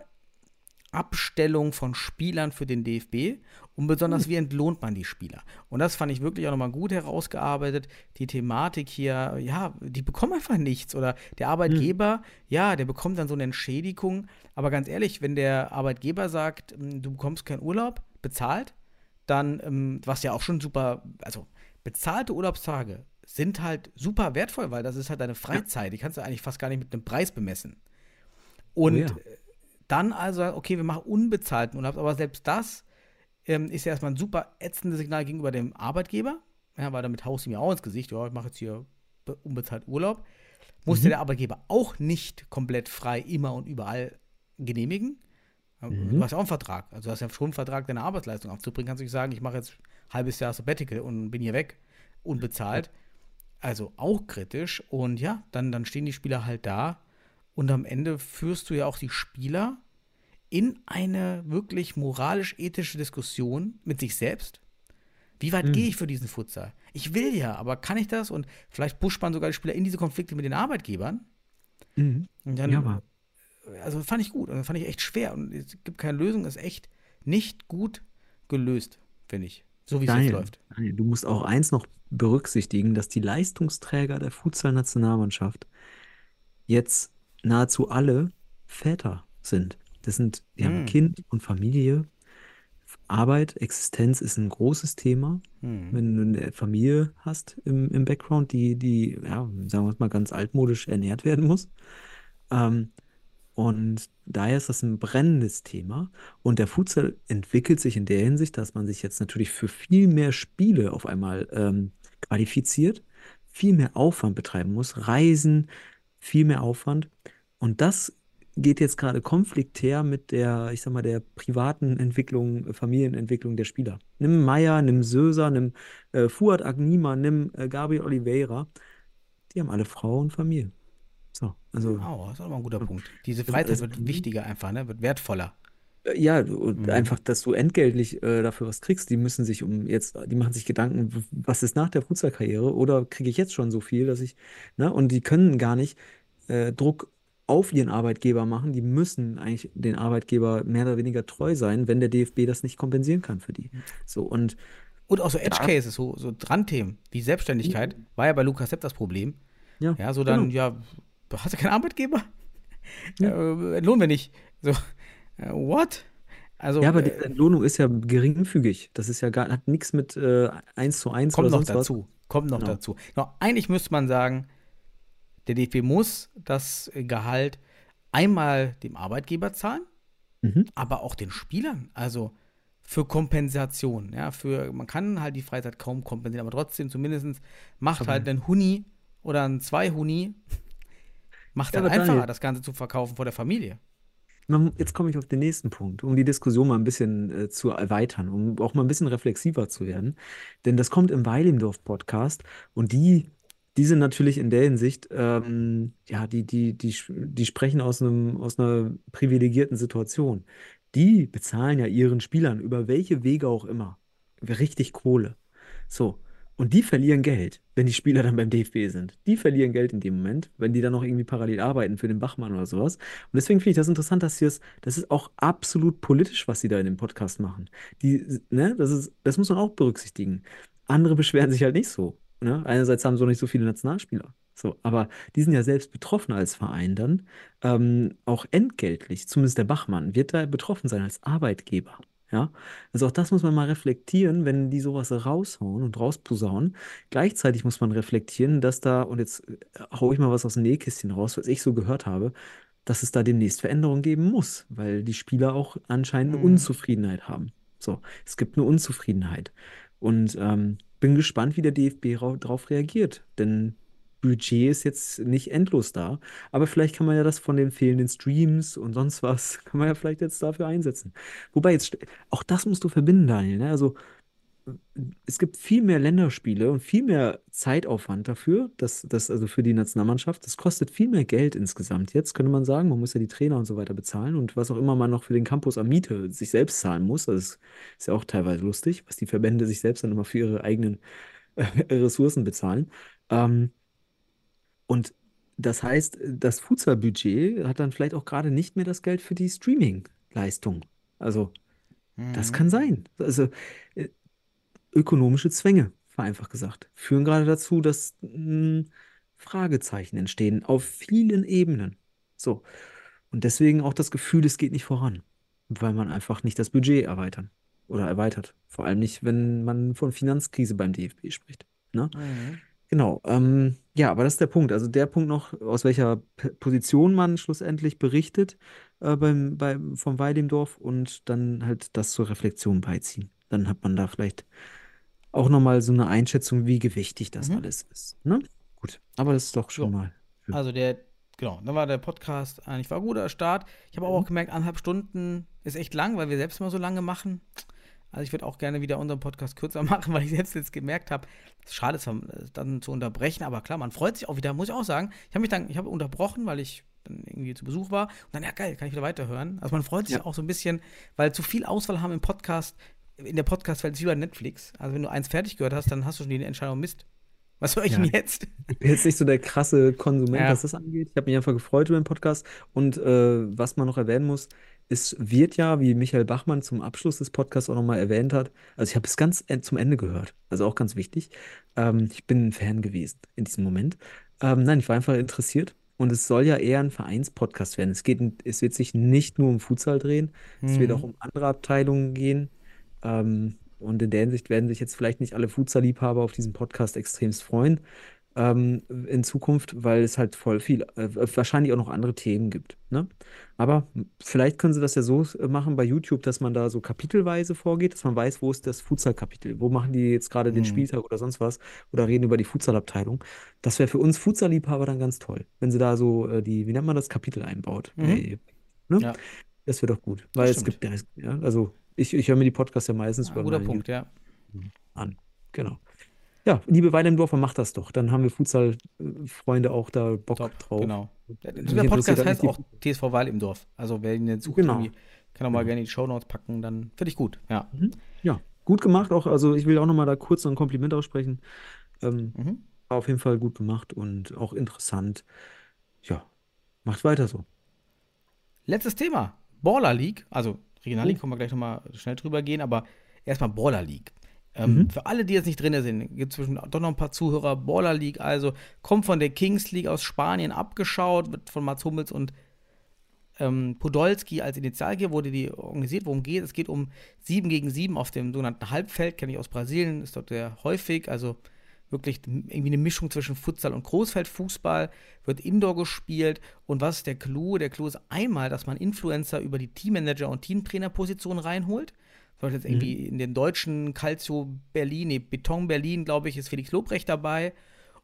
Abstellung von Spielern für den DFB und Hm. besonders wie entlohnt man die Spieler. Und das fand ich wirklich auch nochmal gut herausgearbeitet. Die Thematik hier, ja, die bekommen einfach nichts. Oder der Arbeitgeber, ja, der bekommt dann so eine Entschädigung. Aber ganz ehrlich, wenn der Arbeitgeber sagt, ähm, du bekommst keinen Urlaub, bezahlt, dann, ähm, was ja auch schon super, also bezahlte Urlaubstage sind halt super wertvoll, weil das ist halt deine Freizeit. Die kannst du eigentlich fast gar nicht mit einem Preis bemessen. Und Oh ja. Dann also, okay, wir machen unbezahlten Urlaub, aber selbst das ähm, ist ja erstmal ein super ätzendes Signal gegenüber dem Arbeitgeber, ja, weil damit haust du mir auch ins Gesicht, ja, ich mache jetzt hier be- unbezahlt Urlaub. Musste der Arbeitgeber auch nicht komplett frei immer und überall genehmigen. Ja, Du hast ja auch einen Vertrag. Also du hast ja schon einen Vertrag, deine Arbeitsleistung aufzubringen. Kannst du nicht sagen, ich mache jetzt ein halbes Jahr Sabbatical und bin hier weg, unbezahlt. Also auch kritisch. Und ja, dann, dann stehen die Spieler halt da. Und am Ende führst du ja auch die Spieler in eine wirklich moralisch-ethische Diskussion mit sich selbst. Wie weit gehe ich für diesen Futsal? Ich will ja, aber kann ich das? Und vielleicht pusht man sogar die Spieler in diese Konflikte mit den Arbeitgebern. Mhm. Und dann, Ja, aber also fand ich gut und fand ich echt schwer und es gibt keine Lösung, ist echt nicht gut gelöst, finde ich. So wie es jetzt läuft. Daniel, du musst auch eins noch berücksichtigen, dass die Leistungsträger der Futsal-Nationalmannschaft jetzt nahezu alle Väter sind. Das sind, die haben Hm. Kind und Familie. Arbeit, Existenz ist ein großes Thema. Hm. Wenn du eine Familie hast im, im Background, die, die, ja, sagen wir es mal, ganz altmodisch ernährt werden muss. Ähm, und daher ist das ein brennendes Thema. Und der Futsal entwickelt sich in der Hinsicht, dass man sich jetzt natürlich für viel mehr Spiele auf einmal ähm, qualifiziert, viel mehr Aufwand betreiben muss, Reisen, viel mehr Aufwand. Und das geht jetzt gerade konfliktär mit der, ich sag mal, der privaten Entwicklung, Familienentwicklung der Spieler. Nimm Meier, nimm Söser, nimm äh, Fuad Agnima, nimm äh, Gabriel Oliveira. Die haben alle Frau und Familie. So, also. Oh, das ist mal ein guter Punkt. Diese Freizeit also- wird wichtiger einfach, ne? Wird wertvoller. Äh, Ja, und Mhm. einfach, dass du entgeltlich äh, dafür was kriegst. Die müssen sich um jetzt, die machen sich Gedanken, was ist nach der Fußballkarriere oder kriege ich jetzt schon so viel, dass ich, ne? Und die können gar nicht äh, Druck auf ihren Arbeitgeber machen. Die müssen eigentlich den Arbeitgeber mehr oder weniger treu sein, wenn der DFB das nicht kompensieren kann für die. So, und Und auch so Edge Cases, so, so Randthemen wie Selbstständigkeit, war ja bei Lukas Sepp das Problem. ja, Ja, so dann, genau. ja, hast du keinen Arbeitgeber? Äh, entlohnen wir nicht. So, äh, what? Also, Ja, aber die äh, Entlohnung ist ja geringfügig. Das ist ja gar, hat nichts mit äh, 1 zu 1 kommt oder noch sonst was. dazu. Kommt noch Genau. dazu. Genau, eigentlich müsste man sagen, der DFB muss das Gehalt einmal dem Arbeitgeber zahlen, Mhm. aber auch den Spielern. Also für Kompensation. Ja, für, man kann halt die Freizeit kaum kompensieren, aber trotzdem zumindest macht Aber- halt ein Huni oder ein Zwei-Huni, macht Ja, halt einfacher, Daniel- das Ganze zu verkaufen vor der Familie. Jetzt komme ich auf den nächsten Punkt, um die Diskussion mal ein bisschen äh, zu erweitern, um auch mal ein bisschen reflexiver zu werden. Denn das kommt im Weilimdorf-Podcast und die, die sind natürlich in der Hinsicht, ähm, ja, die, die, die, die sprechen aus einem, aus einer privilegierten Situation. Die bezahlen ja ihren Spielern über welche Wege auch immer richtig Kohle. So. Und die verlieren Geld, wenn die Spieler dann beim DFB sind. Die verlieren Geld in dem Moment, wenn die dann noch irgendwie parallel arbeiten für den Bachmann oder sowas. Und deswegen finde ich das interessant, dass sie es, das ist auch absolut politisch, was sie da in dem Podcast machen. Die, ne, das ist, das muss man auch berücksichtigen. Andere beschweren sich halt nicht so. Ne? Einerseits haben sie auch nicht so viele Nationalspieler. So, aber die sind ja selbst betroffen als Verein dann, ähm, auch entgeltlich, zumindest der Bachmann, wird da betroffen sein als Arbeitgeber. Ja, also auch das muss man mal reflektieren, wenn die sowas raushauen und rausposaunen. Gleichzeitig muss man reflektieren, dass da, und jetzt äh, hau ich mal was aus dem Nähkästchen raus, was ich so gehört habe, dass es da demnächst Veränderungen geben muss, weil die Spieler auch anscheinend eine Mhm. Unzufriedenheit haben. So, es gibt eine Unzufriedenheit. Und ähm, bin gespannt, wie der DFB rau- darauf reagiert. Denn Budget ist jetzt nicht endlos da. Aber vielleicht kann man ja das von den fehlenden Streams und sonst was, kann man ja vielleicht jetzt dafür einsetzen. Wobei jetzt, auch das musst du verbinden, Daniel. Ne? Also es gibt viel mehr Länderspiele und viel mehr Zeitaufwand dafür, das, das, also für die Nationalmannschaft. Das kostet viel mehr Geld insgesamt. Jetzt könnte man sagen, man muss ja die Trainer und so weiter bezahlen und was auch immer man noch für den Campus an Miete sich selbst zahlen muss. Das ist, ist ja auch teilweise lustig, was die Verbände sich selbst dann immer für ihre eigenen äh, Ressourcen bezahlen. Ähm, und das heißt, das Futsal-Budget hat dann vielleicht auch gerade nicht mehr das Geld für die Streaming-Leistung. Also, das Mhm. kann sein. Also, äh, ökonomische Zwänge, vereinfacht gesagt, führen gerade dazu, dass mh, Fragezeichen entstehen auf vielen Ebenen. So. Und deswegen auch das Gefühl, es geht nicht voran, weil man einfach nicht das Budget erweitern oder erweitert. Vor allem nicht, wenn man von Finanzkrise beim DFB spricht. Ne? Mhm. Genau, ähm, ja, aber das ist der Punkt. Also der Punkt noch, aus welcher P Position man schlussendlich berichtet äh, beim, beim, vom Weidemdorf und dann halt das zur Reflexion beiziehen. Dann hat man da vielleicht auch nochmal so eine Einschätzung, wie gewichtig das Mhm. alles ist. Ne? Gut, aber das ist doch schon So. mal. Also der, genau, dann war der Podcast eigentlich war ein guter Start. Ich habe aber auch gemerkt, anderthalb Stunden ist echt lang, weil wir selbst immer so lange machen. Also ich würde auch gerne wieder unseren Podcast kürzer machen, weil ich selbst jetzt gemerkt habe, es ist schade, es dann zu unterbrechen, aber klar, man freut sich auch wieder, muss ich auch sagen. Ich habe mich dann, ich habe unterbrochen, weil ich dann irgendwie zu Besuch war und dann, ja geil, kann ich wieder weiterhören. Also man freut sich Ja. auch so ein bisschen, weil zu viel Auswahl haben im Podcast, in der Podcast-Welt ist wie bei Netflix. Also wenn du eins fertig gehört hast, dann hast du schon die Entscheidung, Mist. Was höre ich Ja. denn jetzt? Ich bin jetzt nicht so der krasse Konsument, Ja. was das angeht. Ich habe mich einfach gefreut über den Podcast. Und äh, was man noch erwähnen muss, es wird ja, wie Michael Bachmann zum Abschluss des Podcasts auch nochmal erwähnt hat, also ich habe es ganz en- zum Ende gehört, also auch ganz wichtig. Ähm, ich bin ein Fan gewesen in diesem Moment. Ähm, nein, ich war einfach interessiert. Und es soll ja eher ein Vereinspodcast werden. Es geht, es wird sich nicht nur um Futsal drehen, es wird Mhm. auch um andere Abteilungen gehen. Ähm, und in der Hinsicht werden sich jetzt vielleicht nicht alle Futsal-Liebhaber auf diesen Podcast extremst freuen ähm, in Zukunft, weil es halt voll viel, äh, wahrscheinlich auch noch andere Themen gibt. Ne? Aber vielleicht können sie das ja so äh, machen bei YouTube, dass man da so kapitelweise vorgeht, dass man weiß, wo ist das Futsal-Kapitel, wo machen die jetzt gerade den Mhm. Spieltag oder sonst was oder reden über die Futsal-Abteilung. Das wäre für uns Futsal-Liebhaber dann ganz toll, wenn sie da so äh, die, wie nennt man das, Kapitel einbaut. Mhm. Äh, ne? Ja. Das wäre doch gut, weil es gibt ja, also ich, ich höre mir die Podcasts ja meistens über guter Punkt, ja. an. Genau. Ja, liebe Weidendorfer, macht das doch. Dann haben wir Futsal-Freunde auch da Bock Top, drauf. genau. Der, der Podcast heißt auch TSV Wahl im Dorf. Also wer ihn jetzt sucht, Genau. kann auch mal Genau. gerne die Shownotes packen, dann finde ich gut. Ja. Mhm. Ja, gut gemacht auch. Also ich will auch nochmal da kurz noch ein Kompliment aussprechen. Ähm, Mhm. war auf jeden Fall gut gemacht und auch interessant. Ja, macht weiter so. Letztes Thema. Baller League. Also Regional League, Oh. können wir gleich nochmal schnell drüber gehen, aber erstmal Baller League. Ähm, Mhm. Für alle, die jetzt nicht drin sind, gibt es zwischen doch noch ein paar Zuhörer. Baller League, also kommt von der Kings League aus Spanien abgeschaut, wird von Mats Hummels und ähm, Podolski als Initialgeber wurde die organisiert. Worum geht es? Es geht um 7 gegen 7 auf dem sogenannten Halbfeld, kenne ich aus Brasilien, ist dort sehr häufig. Also wirklich irgendwie eine Mischung zwischen Futsal und Großfeldfußball, wird Indoor gespielt. Und was ist der Clou? Der Clou ist einmal, dass man Influencer über die Teammanager- und Teamtrainerposition reinholt. Läuft jetzt irgendwie in den deutschen Calcio Berlin, nee, Beton Berlin, glaube ich, ist Felix Lobrecht dabei.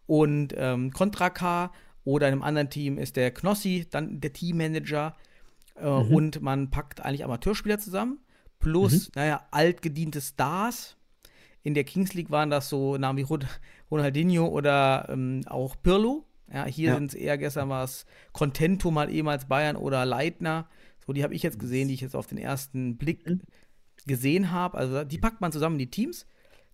Und ähm, Contra K oder in einem anderen Team ist der Knossi, dann der Teammanager. Äh, Und man packt eigentlich Amateurspieler zusammen. Plus, naja, altgediente Stars. In der Kings League waren das so Namen wie Ron- Ronaldinho oder ähm, auch Pirlo. Ja, hier Ja. sind es eher gestern war es Contento mal ehemals Bayern oder Leitner. So, die habe ich jetzt gesehen, die ich jetzt auf den ersten Blick gesehen habe. Also die packt man zusammen in die Teams,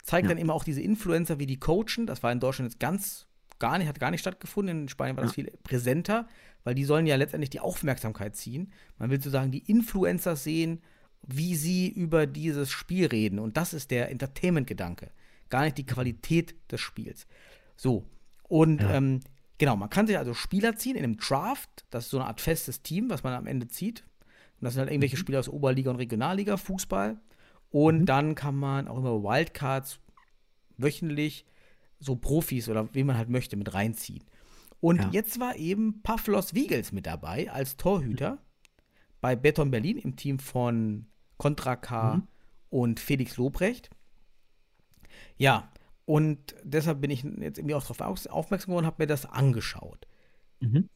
zeigt Ja. dann immer auch diese Influencer, wie die coachen. Das war in Deutschland jetzt ganz gar nicht, hat gar nicht stattgefunden. In Spanien war das viel präsenter, weil die sollen ja letztendlich die Aufmerksamkeit ziehen. Man will sozusagen die Influencer sehen, wie sie über dieses Spiel reden. Und das ist der Entertainment-Gedanke. Gar nicht die Qualität des Spiels. So. Und Ja. ähm, genau, man kann sich also Spieler ziehen in einem Draft. Das ist so eine Art festes Team, was man am Ende zieht. Und das sind halt irgendwelche Spieler aus Oberliga und Regionalliga, Fußball. Und dann kann man auch immer Wildcards wöchentlich so Profis oder wie man halt möchte mit reinziehen. Und Ja. jetzt war eben Pavlos Wiegels mit dabei als Torhüter bei Beton Berlin im Team von Contra K und Felix Lobrecht. Ja, und deshalb bin ich jetzt irgendwie auch darauf aufmerksam geworden und habe mir das angeschaut. Mhm.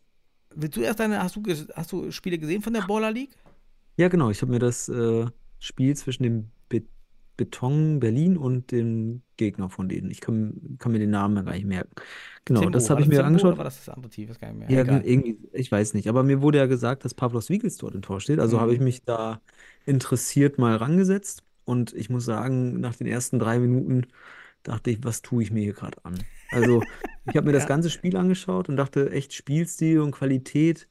Willst du erst deine, hast du, hast du Spiele gesehen von der Baller League? Ja, genau. Ich habe mir das äh, Spiel zwischen dem Beton Berlin und dem Gegner von denen. Ich kann, kann mir den Namen gar nicht merken. Genau, Tempo, das habe ich mir Tempo angeschaut. War das das andere Team? Ich weiß gar nicht mehr. Ja, irgendwie, ich weiß nicht. Aber mir wurde ja gesagt, dass Pavlos Wiegels dort im Tor steht. Also Mhm. habe ich mich da interessiert mal rangesetzt. Und ich muss sagen, nach den ersten drei Minuten dachte ich, was tue ich mir hier gerade an? Also, ich habe mir das Ja. ganze Spiel angeschaut und dachte, echt Spielstil und Qualität.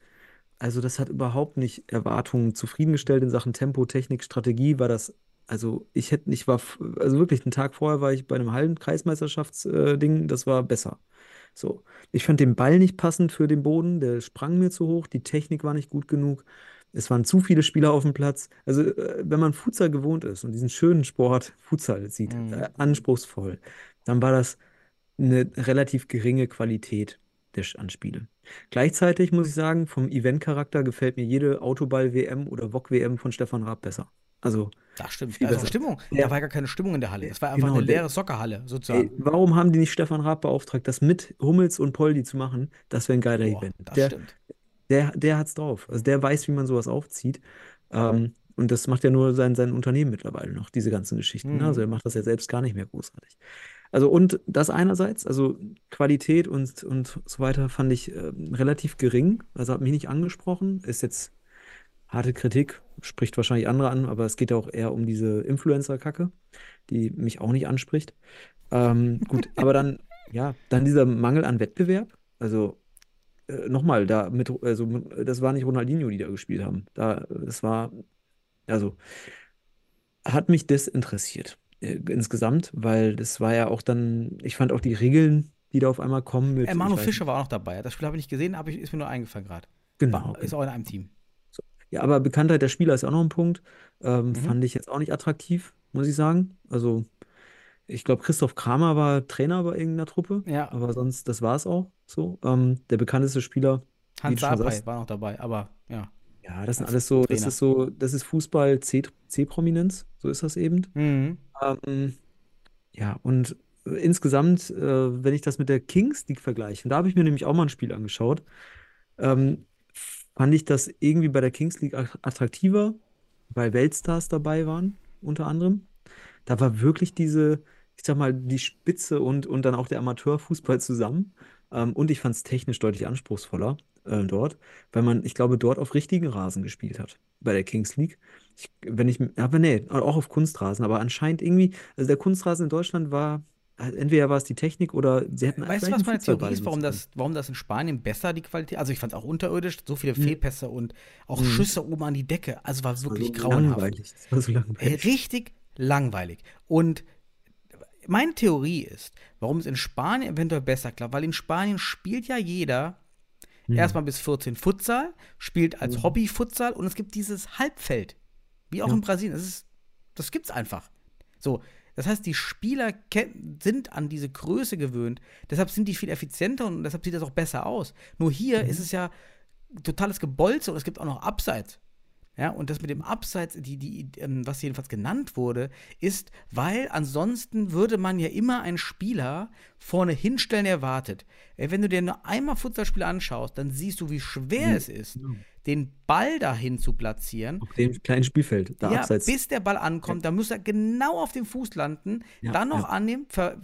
Also, das hat überhaupt nicht Erwartungen zufriedengestellt in Sachen Tempo, Technik, Strategie. War das, also, ich hätte, ich war, also wirklich, einen Tag vorher war ich bei einem Hallen-Kreismeisterschaftsding, das war besser. So. Ich fand den Ball nicht passend für den Boden, der sprang mir zu hoch, die Technik war nicht gut genug. Es waren zu viele Spieler auf dem Platz. Also, äh, wenn man Futsal gewohnt ist und diesen schönen Sport Futsal sieht, Mhm. äh, anspruchsvoll, dann war das eine relativ geringe Qualität der Sch- an Spiele. Gleichzeitig muss ich sagen, vom Eventcharakter gefällt mir jede Autoball-WM oder VOG-WM von Stefan Raab besser. Also, Das stimmt. Da ist auch. Stimmung. Ja. Da war gar keine Stimmung in der Halle. Es war einfach Genau, eine leere Soccerhalle, ey, sozusagen. warum haben die nicht Stefan Raab beauftragt, das mit Hummels und Poldi zu machen? Das wäre ein geiler Boah, Event. das Der, stimmt. der, der hat's drauf. Also der weiß, wie man sowas aufzieht. Ähm, und das macht ja nur sein, sein Unternehmen mittlerweile noch, diese ganzen Geschichten. Mhm. Also er macht das ja selbst gar nicht mehr großartig. Also und das einerseits, also Qualität und, und so weiter fand ich ähm, relativ gering. Also hat mich nicht angesprochen. Ist jetzt harte Kritik, spricht wahrscheinlich andere an, aber es geht ja auch eher um diese Influencer-Kacke, die mich auch nicht anspricht. Ähm, gut, aber dann, ja, dann dieser Mangel an Wettbewerb. Also äh, nochmal, da mit, also das war nicht Ronaldinho, die da gespielt haben. Da, das war, also, hat mich desinteressiert äh, insgesamt, weil das war ja auch dann, ich fand auch die Regeln, die da auf einmal kommen mit, Äh, Manu Fischer war auch noch dabei. Das Spiel habe ich nicht gesehen, aber ich, ist mir nur eingefallen gerade. Genau. War- Ist auch in einem Team. Ja, aber Bekanntheit der Spieler ist auch noch ein Punkt. Ähm, Mhm. Fand ich jetzt auch nicht attraktiv, muss ich sagen. Also, ich glaube, Christoph Kramer war Trainer bei irgendeiner Truppe, Ja, aber sonst, das war es auch so. Ähm, der bekannteste Spieler, wie Hans du schon Sapai sagst. war noch dabei, aber ja. ja, das sind als alles so, das Trainer. ist so, das ist Fußball C- C-Prominenz, so ist das eben. Mhm. Ähm, ja, und äh, insgesamt, äh, wenn ich das mit der Kings League vergleiche, und da habe ich mir nämlich auch mal ein Spiel angeschaut, ähm, fand ich das irgendwie bei der Kings League att- attraktiver, weil Weltstars dabei waren, unter anderem. Da war wirklich diese, ich sag mal, die Spitze und, und dann auch der Amateurfußball zusammen. Ähm, und ich fand es technisch deutlich anspruchsvoller äh, dort, weil man, ich glaube, dort auf richtigen Rasen gespielt hat, bei der Kings League. Ich, wenn ich, aber nee, auch auf Kunstrasen, aber anscheinend irgendwie, also der Kunstrasen in Deutschland war, entweder war es die Technik oder sie hätten Weißt du, was meine Theorie ist, warum das, warum das in Spanien besser die Qualität, also ich fand es auch unterirdisch, so viele Mhm. Fehlpässe und auch Mhm. Schüsse oben an die Decke, also war wirklich so grauenhaft. langweilig. Das war so Ey, langweilig. richtig langweilig. Und meine Theorie ist, warum es in Spanien eventuell besser klappt, weil in Spanien spielt ja jeder Hm. erstmal bis 14 Futsal, spielt als Mhm. Hobby Futsal und es gibt dieses Halbfeld, wie auch Ja. in Brasilien. Das, ist, das gibt's einfach. So, das heißt, die Spieler sind an diese Größe gewöhnt, deshalb sind die viel effizienter und deshalb sieht das auch besser aus. Nur hier Mhm. ist es ja totales Gebolze und es gibt auch noch Abseits. Ja, und das mit dem Abseits, die, die, ähm, was jedenfalls genannt wurde, ist, weil ansonsten würde man ja immer einen Spieler vorne hinstellen, der wartet. Äh, Wenn du dir nur einmal Futsalspiel anschaust, dann siehst du, wie schwer es ist, den Ball dahin zu platzieren. Auf dem kleinen Spielfeld, da Ja, abseits. bis der Ball ankommt, dann muss er genau auf dem Fuß landen, Ja, dann noch ja. annehmen, ver,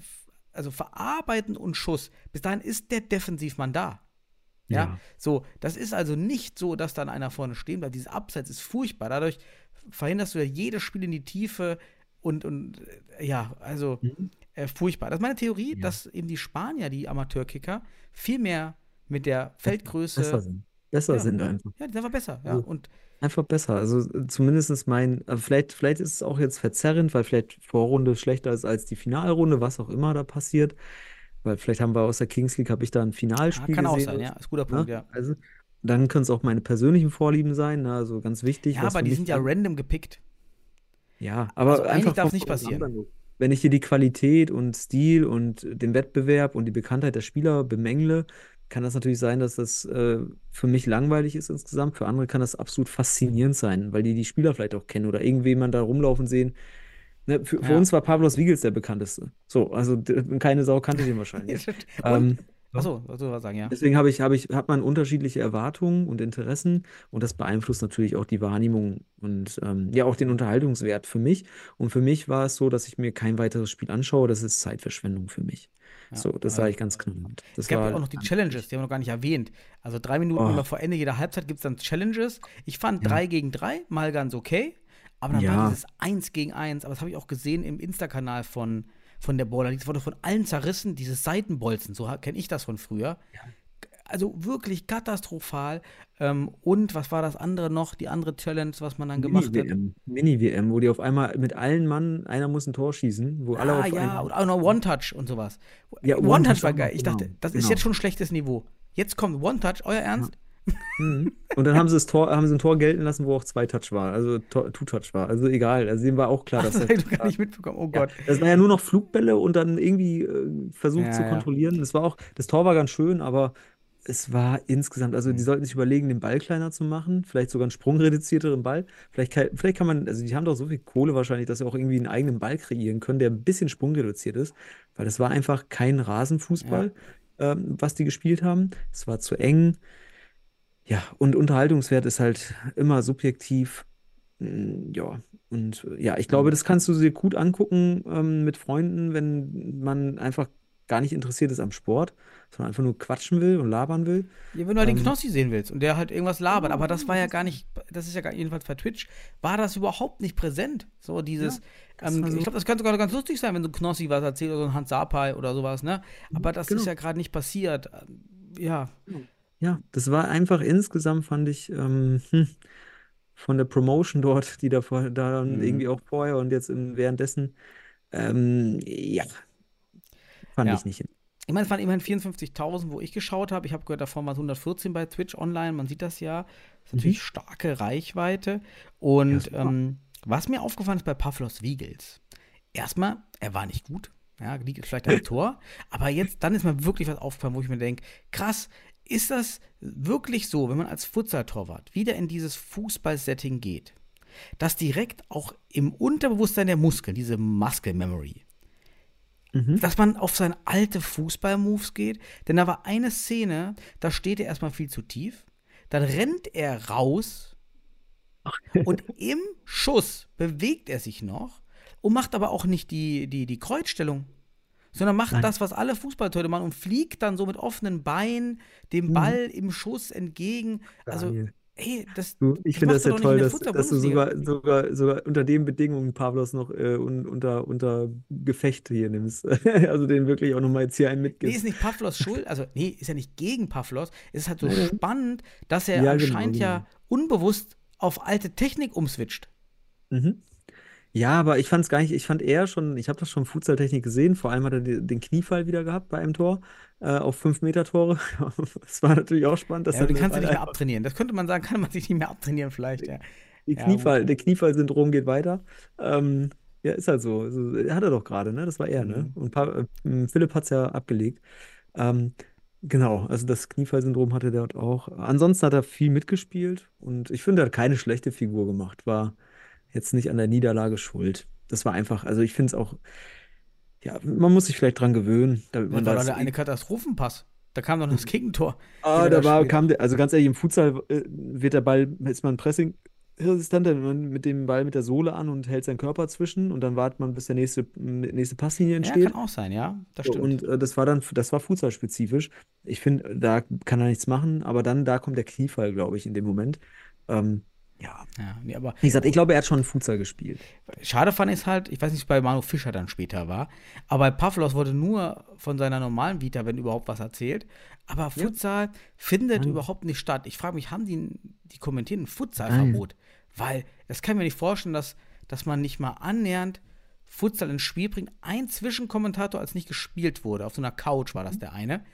also verarbeiten und Schuss. Bis dahin ist der Defensivmann da. Ja? Ja. so, das ist also nicht so, dass dann einer vorne stehen bleibt. Dieses Abseits ist furchtbar. Dadurch verhinderst du ja jedes Spiel in die Tiefe und, und äh, ja, also Mhm. äh, furchtbar. Das ist meine Theorie, dass eben die Spanier, die Amateurkicker, viel mehr mit der Feldgröße. Besser Ja. sind einfach. Ja, die sind einfach besser. Ja. Ja. Und Einfach besser. Also äh, zumindest ist mein, äh, vielleicht, vielleicht ist es auch jetzt verzerrend, weil vielleicht Vorrunde schlechter ist als die Finalrunde, was auch immer da passiert. Weil vielleicht haben wir aus der Kings League, habe ich da ein ja, Finalspiel kann auch gesehen. sein, ja. Ist ein guter Punkt, Ne? ja. Also, dann können es auch meine persönlichen Vorlieben sein, ne? Also ganz wichtig. Ja, aber die sind ja random gepickt. Ja, aber Also eigentlich einfach darf's vom- nicht passieren. Wenn ich dir die Qualität und Stil und den Wettbewerb und die Bekanntheit der Spieler bemängle, kann das natürlich sein, dass das äh, für mich langweilig ist insgesamt. Für andere kann das absolut faszinierend sein, weil die die Spieler vielleicht auch kennen oder irgendjemand da rumlaufen sehen. Ne, für, für Ja. uns war Pavlos Wiegels der bekannteste. So, also keine Sau kannte den wahrscheinlich. Ähm, Achso, was soll ich sagen, ja. Deswegen habe ich, habe ich, hat man unterschiedliche Erwartungen und Interessen und das beeinflusst natürlich auch die Wahrnehmung und ähm, ja auch den Unterhaltungswert für mich. Und für mich war es so, dass ich mir kein weiteres Spiel anschaue. Das ist Zeitverschwendung für mich. Ja, So, das sage ich ganz. Das Es gab war ja auch noch die Challenges, die haben wir noch gar nicht erwähnt. Also drei Minuten Oh. immer vor Ende jeder Halbzeit gibt es dann Challenges. Ich fand Ja. drei gegen drei mal ganz okay, aber dann war Ja. dieses eins gegen eins, aber das habe ich auch gesehen im Insta-Kanal von, von der Baller. Das wurde von allen zerrissen, dieses Seitenbolzen, so kenne ich das von früher. Also wirklich katastrophal. Ähm, und was war das andere noch, die andere Challenge, was man dann gemacht hat? Mini-WM, wo die auf einmal mit allen Mann, einer muss ein Tor schießen, wo alle Ah auf ja, und auch noch One-Touch und sowas. Ja, One-Touch war geil. Ich dachte, genau, das ist genau. jetzt schon schlechtes Niveau. Jetzt kommt One-Touch, euer Ernst? Mhm. Und dann haben sie das Tor, haben sie ein Tor gelten lassen, wo auch zwei Touch war, also Two-Touch war. Also egal, also dem war auch klar, dass das das gar nicht mitbekommen. Oh Ja, Gott. das war ja nur noch Flugbälle und dann irgendwie äh, versucht Ja, zu ja. kontrollieren. Das war auch, das Tor war ganz schön, aber es war insgesamt, also Mhm. die sollten sich überlegen, den Ball kleiner zu machen, vielleicht sogar einen sprungreduzierteren Ball. Vielleicht kann, vielleicht kann man, also die haben doch so viel Kohle wahrscheinlich, dass sie auch irgendwie einen eigenen Ball kreieren können, der ein bisschen sprungreduziert ist, weil das war einfach kein Rasenfußball, ähm, was die gespielt haben. Es war zu eng. Ja, und Unterhaltungswert ist halt immer subjektiv. Mm, Ja, und äh, ja, ich glaube, das kannst du dir gut angucken ähm, mit Freunden, wenn man einfach gar nicht interessiert ist am Sport, sondern einfach nur quatschen will und labern will. Ja, wenn du halt den Ähm, Knossi sehen willst und der halt irgendwas labert, aber das war ja gar nicht, das ist ja gar, jedenfalls bei Twitch, war das überhaupt nicht präsent. So dieses, das ähm, so- ich glaube, das könnte sogar ganz lustig sein, wenn so ein Knossi was erzählt oder so ein Hans Sapai oder sowas, ne? Aber das genau. ist ja gerade nicht passiert. Ja, Ja, das war einfach insgesamt, fand ich, ähm, hm, von der Promotion dort, die da, vor, da Mhm. irgendwie auch vorher und jetzt im, währenddessen, ähm, ja, fand Ja. ich nicht. Ich meine, es waren immerhin 54.000, wo ich geschaut habe. Ich habe gehört, davon waren es 114 bei Twitch online. Man sieht das ja. Das ist natürlich starke Reichweite. Und super. ähm, was mir aufgefallen ist bei Pavlos Wiegels, erstmal, er war nicht gut. Ja, liegt vielleicht am Tor. Aber jetzt, dann ist mir wirklich was aufgefallen, wo ich mir denke, krass, ist das wirklich so, wenn man als Futsal-Torwart wieder in dieses Fußball-Setting geht, dass direkt auch im Unterbewusstsein der Muskeln, diese Muscle Memory, Mhm. dass man auf seine alte Fußball-Moves geht. Denn da war eine Szene, da steht er erstmal viel zu tief. Dann rennt er raus und im Schuss bewegt er sich noch und macht aber auch nicht die, die, die Kreuzstellung, sondern macht Nein. das, was alle Fußballteute machen und fliegt dann so mit offenen Beinen dem Ball im Schuss entgegen. Also, Geil. Ey, das, Du, ich finde das ja toll, dass, dass du sogar, sogar, sogar unter den Bedingungen Pavlos noch äh, un, unter, unter Gefecht hier nimmst. Also den wirklich auch nochmal jetzt hier einen Nee, mitgibst. ist nicht Pavlos Schuld, also nee, ist ja nicht gegen Pavlos. Es ist halt so spannend, dass er Ja, genau, anscheinend ja genau. unbewusst auf alte Technik umswitcht. Mhm. Ja, aber ich fand es gar nicht, ich fand eher schon, ich habe das schon Futsal-Technik gesehen, vor allem hat er den Kniefall wieder gehabt bei einem Tor, äh, auf 5-Meter-Tore. Das war natürlich auch spannend, dass Ja, aber er den kannst du nicht mehr abtrainieren. Das könnte man sagen, kann man sich nicht mehr abtrainieren, vielleicht. Ja. Die Ja, Kniefall, der Kniefall-Syndrom geht weiter. Ähm, ja, ist halt so. Also, hat er doch gerade, ne? Das war er, ne? Mhm. Und pa äh, Philipp hat es ja abgelegt. Ähm, Genau, also das Kniefall-Syndrom hatte der dort auch. Ansonsten hat er viel mitgespielt und ich finde, er hat keine schlechte Figur gemacht, war jetzt nicht an der Niederlage schuld. Das war einfach, also ich finde es auch, ja, man muss sich vielleicht dran gewöhnen, damit man Das war der eine Katastrophenpass. Da kam doch noch das Gegentor. Ah, da war, kam der, also ganz ehrlich, im Futsal äh, wird der Ball, ist man Pressing resistent, dann man mit dem Ball mit der Sohle an und hält seinen Körper zwischen und dann wartet man, bis der nächste, nächste Passlinie Ja, entsteht. kann auch sein, ja. Das stimmt. Und äh, das war dann, das war Futsal-spezifisch. Ich finde, da kann er nichts machen, aber dann, da kommt der Kniefall, glaube ich, in dem Moment. Ähm, ja, ja, nee, aber wie gesagt, ich glaube, er hat schon Futsal gespielt. Schade fand ich es halt, ich weiß nicht, bei Manu Fischer dann später war, aber Pavlos wurde nur von seiner normalen Vita, wenn überhaupt was erzählt. Aber Futsal findet Nein. überhaupt nicht statt. Ich frage mich, haben die, die kommentieren ein Futsalverbot? Weil das kann ich mir nicht vorstellen, dass, dass man nicht mal annähernd Futsal ins Spiel bringt. Ein Zwischenkommentator, als nicht gespielt wurde, auf so einer Couch war das der eine.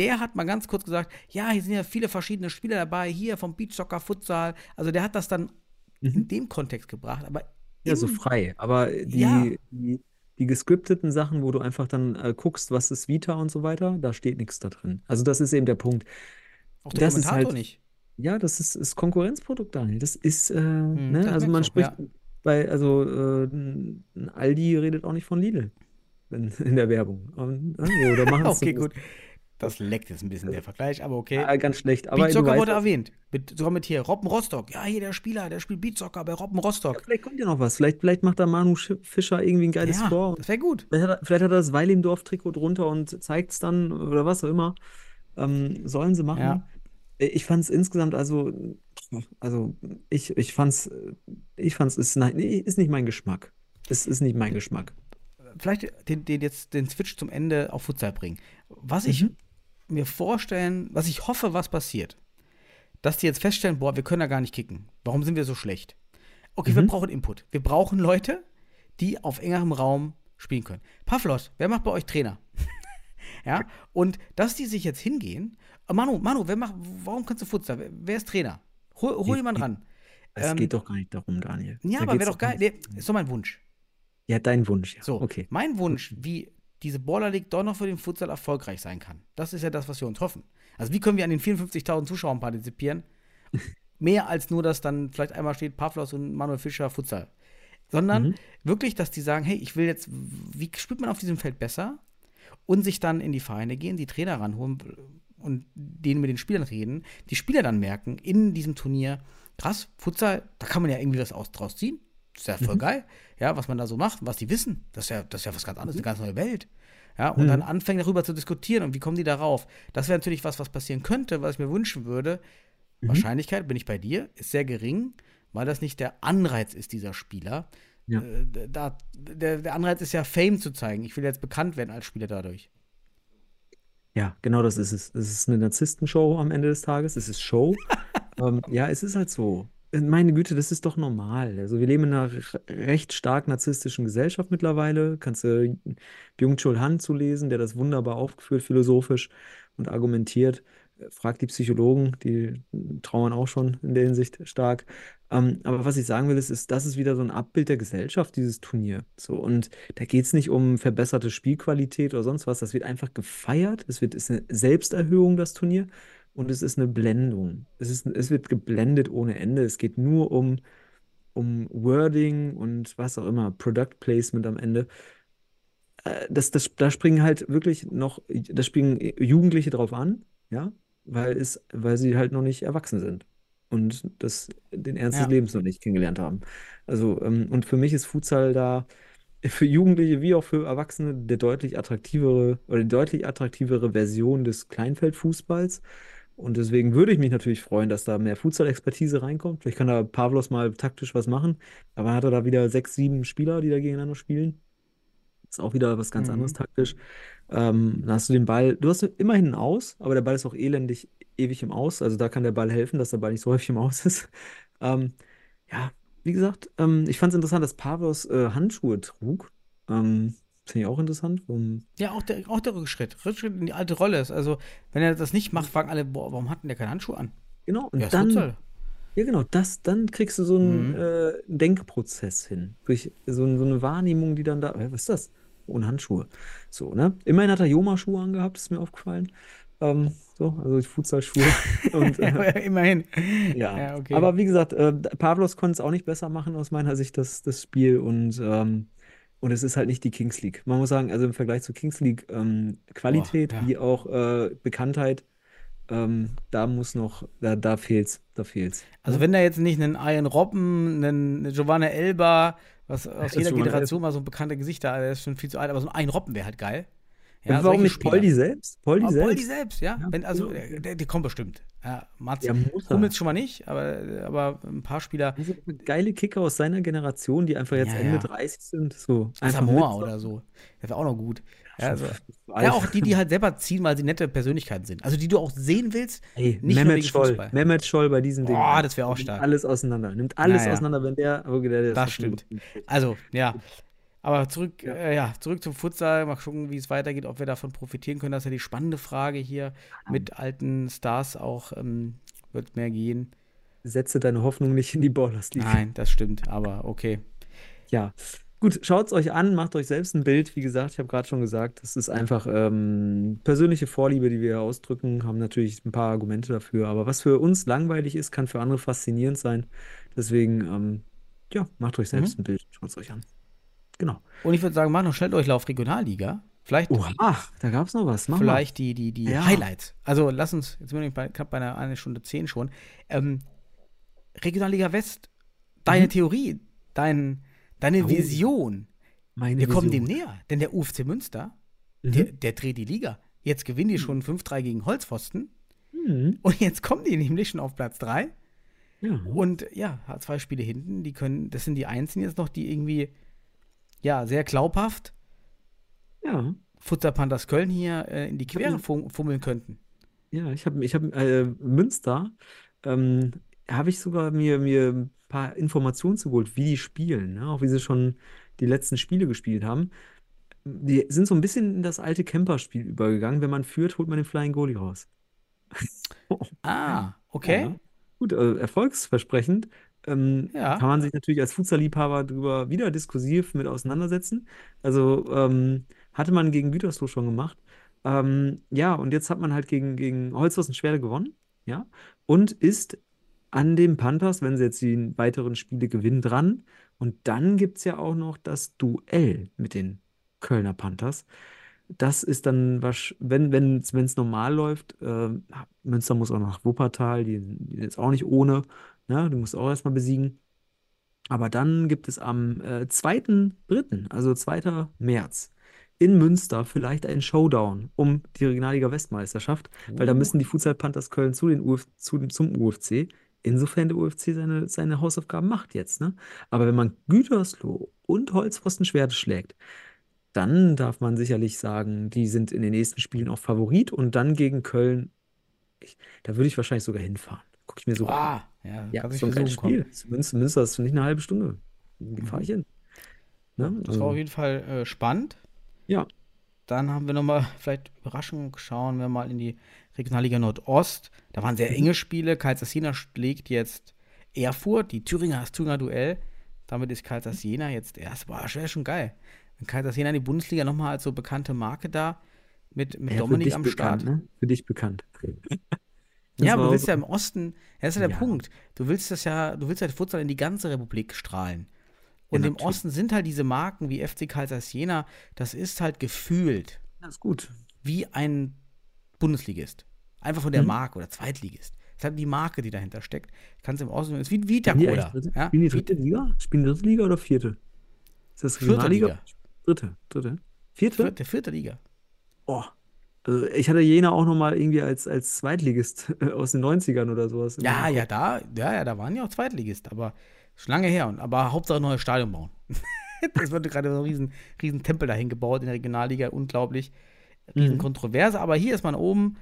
Der hat mal ganz kurz gesagt, ja, hier sind ja viele verschiedene Spieler dabei, hier vom Beachsoccer, Futsal. Also der hat das dann in dem Kontext gebracht, aber Mhm. Ja, so frei. Aber die, Ja. die, die gescripteten Sachen, wo du einfach dann äh, guckst, was ist Vita und so weiter, da steht nichts da drin. Also das ist eben der Punkt. Auch der Das ist Kommentator halt- nicht. Ja, das ist, ist Konkurrenzprodukt, Daniel. Das ist, äh, ne? das Also man spricht bei, also äh, Aldi redet auch nicht von Lidl in, in der Werbung. Und, äh, oder machen Okay, gut. Das leckt jetzt ein bisschen der Vergleich, aber okay. Ja, ganz schlecht. Aber weißt, wurde erwähnt. Mit, sogar mit hier Robben Rostock. Ja, hier der Spieler, der spielt Beatsoccer bei Robben Rostock. vielleicht kommt ja noch was. Vielleicht, vielleicht macht da Manu Sch- Fischer irgendwie ein geiles Ja, Tor. das wäre gut. Vielleicht hat er, vielleicht hat er das Weilimdorf-Trikot drunter und zeigt es dann oder was auch immer. Ähm, sollen sie machen. Ja. Ich fand es insgesamt, also, also ich, ich fand es, ich fand's, ist, nein, ist nicht mein Geschmack. Es ist nicht mein Geschmack. Vielleicht den, den jetzt den Switch zum Ende auf Futsal bringen. Was ich Mhm. Mir vorstellen, was ich hoffe, was passiert, dass die jetzt feststellen, boah, wir können da gar nicht kicken. Warum sind wir so schlecht? Okay, wir Mhm. brauchen Input. Wir brauchen Leute, die auf engerem Raum spielen können. Pavlos, wer macht bei euch Trainer? ja, und dass die sich jetzt hingehen, äh, Manu, Manu, wer macht, warum kannst du Futsal? Wer, wer ist Trainer? Hol, hol jemand ran. Es Ähm, geht doch gar nicht darum, Daniel. Ja, Da aber wäre doch geil. Nee, ist doch mein Wunsch. Ja, dein Wunsch, ja. So, Okay. mein Wunsch, wie diese Baller League doch noch für den Futsal erfolgreich sein kann. Das ist ja das, was wir uns hoffen. Also, wie können wir an den 54.000 Zuschauern partizipieren? Mehr als nur, dass dann vielleicht einmal steht Pavlos und Manuel Fischer Futsal. Sondern Mhm. wirklich, dass die sagen: Hey, ich will jetzt, wie spielt man auf diesem Feld besser? Und sich dann in die Vereine gehen, die Trainer ranholen und denen mit den Spielern reden. Die Spieler dann merken in diesem Turnier: Krass, Futsal, da kann man ja irgendwie was aus, draus ziehen. Das ist ja voll geil, ja, was man da so macht, was die wissen. Das ist ja, das ist ja was ganz anderes, eine ganz neue Welt. Ja, und dann anfangen darüber zu diskutieren und wie kommen die darauf. Das wäre natürlich was, was passieren könnte, was ich mir wünschen würde. Wahrscheinlichkeit, bin ich bei dir, ist sehr gering, weil das nicht der Anreiz ist dieser Spieler. Ja. Äh, da, der, der Anreiz ist ja Fame zu zeigen. Ich will jetzt bekannt werden als Spieler dadurch. Ja, genau das ist es. Es ist eine Narzisstenshow am Ende des Tages. Es ist Show. ähm, ja, es ist halt so. Meine Güte, das ist doch normal. Also wir leben in einer re- recht stark narzisstischen Gesellschaft mittlerweile. Kannst du Byung-Chul Han zu lesen, der das wunderbar aufgeführt philosophisch und argumentiert. Frag die Psychologen, die trauern auch schon in der Hinsicht stark. Ähm, aber was ich sagen will, ist, ist, das ist wieder so ein Abbild der Gesellschaft, dieses Turnier. So, und da geht es nicht um verbesserte Spielqualität oder sonst was. Das wird einfach gefeiert. Es wird, ist eine Selbsterhöhung, das Turnier. Und es ist eine Blendung. Es ist, es wird geblendet ohne Ende. Es geht nur um, um Wording und was auch immer, Product Placement am Ende. Äh, Das, das, da springen halt wirklich noch, da springen Jugendliche drauf an, ja, weil es, weil sie halt noch nicht erwachsen sind und das, den Ernst Ja. des Lebens noch nicht kennengelernt haben. Also, ähm, und für mich ist Futsal da für Jugendliche wie auch für Erwachsene der deutlich attraktivere oder die deutlich attraktivere Version des Kleinfeldfußballs. Und deswegen würde ich mich natürlich freuen, dass da mehr Futsal-Expertise reinkommt. Vielleicht kann da Pavlos mal taktisch was machen. Aber hat er da wieder sechs, sieben Spieler, die da gegeneinander spielen. Ist auch wieder was ganz Mhm. anderes taktisch. Ähm, dann hast du den Ball, du hast immerhin ein Aus, aber der Ball ist auch elendig ewig im Aus. Also da kann der Ball helfen, dass der Ball nicht so häufig im Aus ist. Ähm, ja, wie gesagt, ähm, ich fand es interessant, dass Pavlos äh, Handschuhe trug. Ähm, Finde ich auch interessant. Um, Ja, auch der, auch der Rückschritt. Rückschritt in die alte Rolle ist. Also, wenn er das nicht macht, fragen alle, boah, warum hat denn der keine Handschuhe an? genau, und Ja, dann, Futsal. ja genau, das, dann kriegst du so einen Mhm. äh, Denkprozess hin. Durch so, so eine Wahrnehmung, die dann da, äh, was ist das? Ohne Handschuhe. So, ne? Immerhin hat er Joma-Schuhe angehabt, ist mir aufgefallen. Ähm, so, also die Futsalschuhe. Und äh, Ja, immerhin. ja, Ja, okay. aber wie gesagt, äh, Pavlos konnte es auch nicht besser machen aus meiner Sicht, das, das Spiel. Und, ähm, und es ist halt nicht die Kings League. Man muss sagen, also im Vergleich zur Kings League, ähm, Qualität ja. wie auch äh, Bekanntheit, ähm, da muss noch, da, da fehlt's, da fehlt's. Also wenn da jetzt nicht einen Ian Robben, einen Giovanna Elba, was aus jeder Generation mal so ein bekannter Gesichter, der ist schon viel zu alt, aber so ein Ian Robben wäre halt geil. Ja, warum nicht Spieler. Poldi selbst? Poldi Aber selbst? Poldi selbst, ja. Ja, Wenn, also, der, der, kommt bestimmt. Ja, Mats, Ja. Hummels schon mal nicht, aber, aber ein paar Spieler, Also geile Kicker aus seiner Generation, die einfach jetzt Ja, Ende ja. 30 sind. So Samoa oder so. Der wäre auch noch gut. Ja, also, ja, auch die, die halt selber ziehen, weil sie nette Persönlichkeiten sind. Also die du auch sehen willst, Ey, nicht nur Mehmet wegen Scholl. Fußball. Mehmet Scholl bei diesem Ding. Boah, das wäre auch Nimmt stark. alles auseinander. Nimmt alles Naja. auseinander, wenn der. oh, der, der Das ist schon- Also, ja. Aber zurück, Äh, ja, zurück zum Futsal. Mal gucken, wie es weitergeht, ob wir davon profitieren können. Das ist ja die spannende Frage hier. Mit alten Stars auch ähm, wird mehr gehen. Setze deine Hoffnung nicht in die Ballers League. Nein, das stimmt. Aber okay. Ja. Gut, schaut es euch an, macht euch selbst ein Bild. Wie gesagt, ich habe gerade schon gesagt, das ist einfach ähm, persönliche Vorliebe, die wir ausdrücken, haben natürlich ein paar Argumente dafür. Aber was für uns langweilig ist, kann für andere faszinierend sein. Deswegen, ähm, ja, macht euch selbst Mhm. ein Bild, schaut es euch an. Genau. Und ich würde sagen, mach noch schnell Durchlauf Regionalliga. Vielleicht, Oha, da gab es noch was. Mach mal. vielleicht die, die, die Ja. Highlights. Also lass uns, jetzt bin ich bei, knapp bei einer, einer Stunde zehn schon. Ähm, Regionalliga West, deine Theorie, dein, deine Oh, Vision. Meine Wir kommen dem Vision. näher, denn der UFC Münster, Mhm. der, der dreht die Liga. Jetzt gewinnen die schon 5-3 gegen Holzpfosten Mhm. und jetzt kommen die nämlich schon auf Platz 3 Ja. und ja, zwei Spiele hinten, die können, das sind die einzigen jetzt noch, die irgendwie, ja, sehr glaubhaft Ja. Futsal Panthers Köln hier äh, in die Quere fum- fummeln könnten. Ja, ich habe ich hab, äh, Münster, ähm, habe ich sogar mir, mir ein paar Informationen zugeholt, wie die spielen, ne? Auch wie sie schon die letzten Spiele gespielt haben. Die sind so ein bisschen in das alte Camper-Spiel übergegangen. Wenn man führt, holt man den Flying Goalie raus. Ah, okay. Ja. Gut, äh, erfolgsversprechend. Ähm, Ja. kann man sich natürlich als Futsal-Liebhaber darüber wieder diskursiv mit auseinandersetzen. Also ähm, hatte man gegen Gütersloh schon gemacht. Ähm, ja, und jetzt hat man halt gegen, gegen Holzhausen Schwerde gewonnen. Ja, und ist an den Panthers, wenn sie jetzt die weiteren Spiele gewinnen, dran. Und dann gibt es ja auch noch das Duell mit den Kölner Panthers. Das ist dann, wenn wenn es normal läuft, ähm, Münster muss auch nach Wuppertal, die, die ist auch nicht ohne, ne? Du musst auch erstmal besiegen. Aber dann gibt es am äh, 2.3., also 2. März, in Münster vielleicht einen Showdown um die Regionalliga Westmeisterschaft, weil da müssen die Futsal Panthers Köln zu den Uf zu, zum UFC. Insofern der UFC seine, seine Hausaufgaben macht jetzt, ne? Aber wenn man Gütersloh und Holzpfosten Schwerte schlägt, dann darf man sicherlich sagen, die sind in den nächsten Spielen auch Favorit und dann gegen Köln, ich, da würde ich wahrscheinlich sogar hinfahren. Gucke ich mir sogar an. Ja, sich so ein geiles Spiel. Zumindest, zumindest das ist nicht eine halbe Stunde. Da fahre ich hin. Ne? Das war auf Also, jeden Fall äh, spannend. ja, Dann haben wir nochmal, vielleicht Überraschung, schauen wir mal in die Regionalliga Nordost. Da waren Mhm. sehr enge Spiele. Jena schlägt jetzt Erfurt, die Thüringer, das Thüringer Duell. Damit ist Jena jetzt erst, boah, das wäre schon geil. Wenn Jena in die Bundesliga nochmal als so bekannte Marke da mit, mit ja, Dominik am bekannt, Start. ne? Für dich bekannt. Das Ja, aber du willst ja im Osten, das ist ja der Ja. Punkt. Du willst das ja, du willst ja Futsal in die ganze Republik strahlen. Ja, Und im natürlich. Osten sind halt diese Marken wie FC Kaisers Jena, das ist halt gefühlt Das ist gut. wie ein Bundesligist. Einfach von der Mhm. Marke oder Zweitligist. Das ist halt die Marke, die dahinter steckt. Kannst im Osten, ist wie Vita Cola. Ja? spielen die dritte Liga? Spielen die dritte Liga oder vierte? Ist das Vierte Regionalliga? Liga. Dritte, dritte. Vierte? Vierte, vierte Liga. Oh. Also ich hatte Jena auch noch mal irgendwie als, als Zweitligist äh, aus den 90ern oder sowas. Ja, ja, da, ja, ja, da waren ja auch Zweitligist, aber schon lange her. Und, aber Hauptsache neues Stadion bauen. es wird gerade so ein riesen, riesen Tempel dahin gebaut in der Regionalliga, unglaublich. Riesen Mhm. Kontroverse, aber hier ist man oben.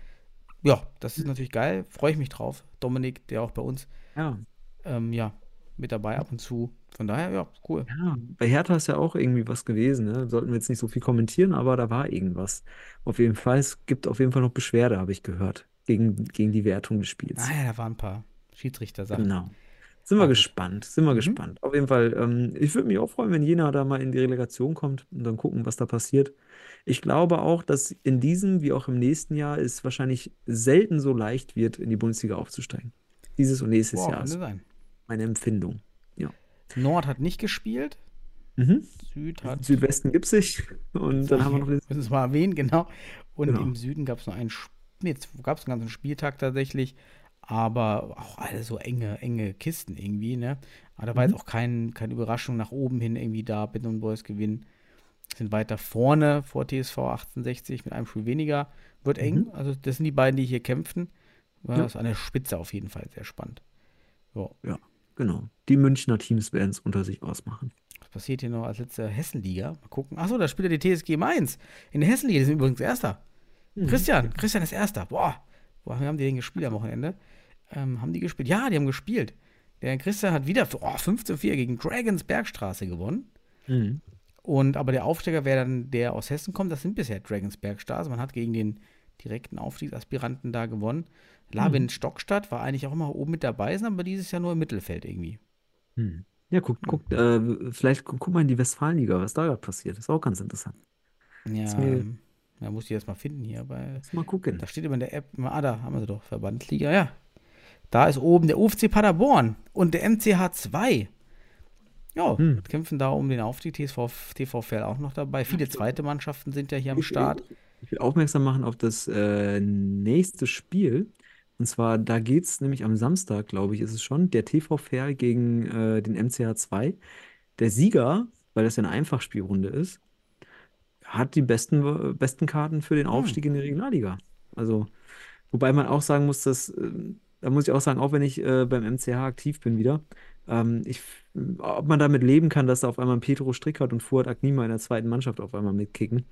Ja, das ist natürlich geil, freue ich mich drauf. Dominik, der auch bei uns Ja. ähm, ja, mit dabei ab und zu. Von daher, ja, cool. Ja, bei Hertha ist ja auch irgendwie was gewesen, ne? Sollten wir jetzt nicht so viel kommentieren, aber da war irgendwas. Auf jeden Fall, es gibt auf jeden Fall noch Beschwerde, habe ich gehört, gegen, gegen die Wertung des Spiels. Ah ja, da waren ein paar Schiedsrichter-Sachen. Genau. Sind wir gut. gespannt, sind wir Mhm. gespannt. Auf jeden Fall, ähm, ich würde mich auch freuen, wenn Jena da mal in die Relegation kommt und dann gucken, was da passiert. Ich glaube auch, dass in diesem wie auch im nächsten Jahr es wahrscheinlich selten so leicht wird, in die Bundesliga aufzusteigen. Dieses und nächstes Boah, Jahr ist sein. meine Empfindung. Nord hat nicht gespielt. Mhm. Süd hat. Südwesten gibt sich und dann haben wir noch Müssen wir es mal erwähnen, genau. Und Genau. im Süden gab es noch einen, nee, jetzt gab es einen ganzen Spieltag tatsächlich, aber auch alle so enge, enge Kisten irgendwie, ne? Aber da war Mhm. jetzt auch kein, keine Überraschung nach oben hin irgendwie da. Bitten und Boys gewinnen. Sind weiter vorne vor TSV 1860 mit einem Spiel weniger. Wird eng. Mhm. Also, das sind die beiden, die hier kämpfen. Ja, Ja. Das ist an der Spitze auf jeden Fall sehr spannend. Ja, Ja, genau. Die Münchner Teams werden es unter sich ausmachen. was passiert hier noch als letzte Hessenliga? Mal gucken. Achso, da spielt er die TSG Mainz. In der Hessenliga, die sind übrigens Erster. Mhm. Christian, Christian ist Erster. Boah, wie haben die denn gespielt am Wochenende? Ähm, haben die gespielt? Ja, die haben gespielt. Der Christian hat wieder oh, 15-4 gegen Dragons Bergstraße gewonnen. Mhm. Und aber der Aufsteiger wäre dann der aus Hessen kommt, das sind bisher Dragons Bergstraße. Man hat gegen den direkten Aufstiegsaspiranten da gewonnen. Labin Mhm. Stockstadt war eigentlich auch immer oben mit dabei, sind aber dieses Jahr nur im Mittelfeld irgendwie. Hm. Ja, guck, guck, äh, vielleicht gu- guck mal in die Westfalenliga, was da gerade passiert. ist auch ganz interessant. Ja, Ist ja muss ich erst mal finden hier. Bei, mal gucken. da steht immer in der App, ah, da haben wir sie doch, Verbandsliga, ja. Da ist oben der UFC Paderborn und der MCH 2. Ja, Hm. kämpfen da um den Aufstieg. TSV, TV Ferl auch noch dabei. Viele zweite Mannschaften sind ja hier am Ich- Start. Ich will aufmerksam machen auf das äh, nächste Spiel. Und zwar, da geht es nämlich am Samstag, glaube ich, ist es schon, der TV Fair gegen äh, den MCH 2. Der Sieger, weil das ja eine Einfachspielrunde ist, hat die besten, besten Karten für den Aufstieg in die Regionalliga. Also, wobei man auch sagen muss, dass, äh, da muss ich auch sagen, auch wenn ich äh, beim MCH aktiv bin wieder, ähm, ich, ob man damit leben kann, dass da auf einmal ein Petro Strickert und Fuad Agnima in der zweiten Mannschaft auf einmal mitkicken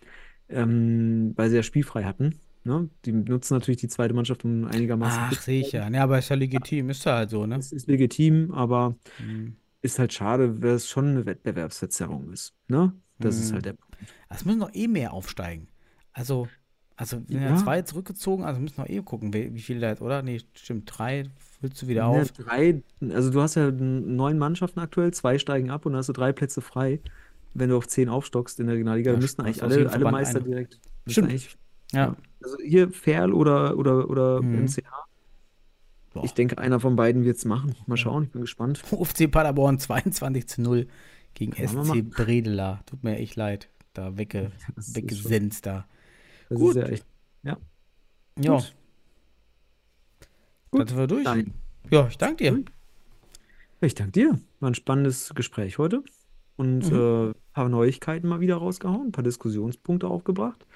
ähm, weil sie ja spielfrei hatten. Ne? Die nutzen natürlich die zweite Mannschaft, um einigermaßen Ach, sicher. Ne, aber ist ja legitim, ist ja halt so, ne? Das ist legitim, aber Hm. ist halt schade, weil es schon eine Wettbewerbsverzerrung ist. Ne? Das ist Hm. halt der. Es müssen noch eh mehr aufsteigen. Also, also sind ja, Ja. zwei zurückgezogen, also müssen noch eh gucken, wie, wie viele da jetzt, oder? Nee, stimmt, drei füllst du wieder Ja, auf. drei, also du hast ja neun Mannschaften aktuell, zwei steigen ab und dann hast du drei Plätze frei. Wenn du auf zehn aufstockst in der Regionalliga, Ja, dann müssten eigentlich alle, alle Meister eine. direkt. Stimmt. Ja. Also hier Ferl oder, oder, oder Mhm. MCH. Boah. Ich denke, einer von beiden wird es machen. Mal schauen, ich bin gespannt. UFC Paderborn 22 zu 0 gegen SC. Bredela. Tut mir echt leid. Da wegge, weggesenzt da. Das Gut. ist ja echt. Ja. Ja, Gut. dann sind wir durch. Daniel. Ja, ich danke dir. Ich danke dir. War ein spannendes Gespräch heute. Und Mhm. äh, paar Neuigkeiten mal wieder rausgehauen, ein paar Diskussionspunkte aufgebracht.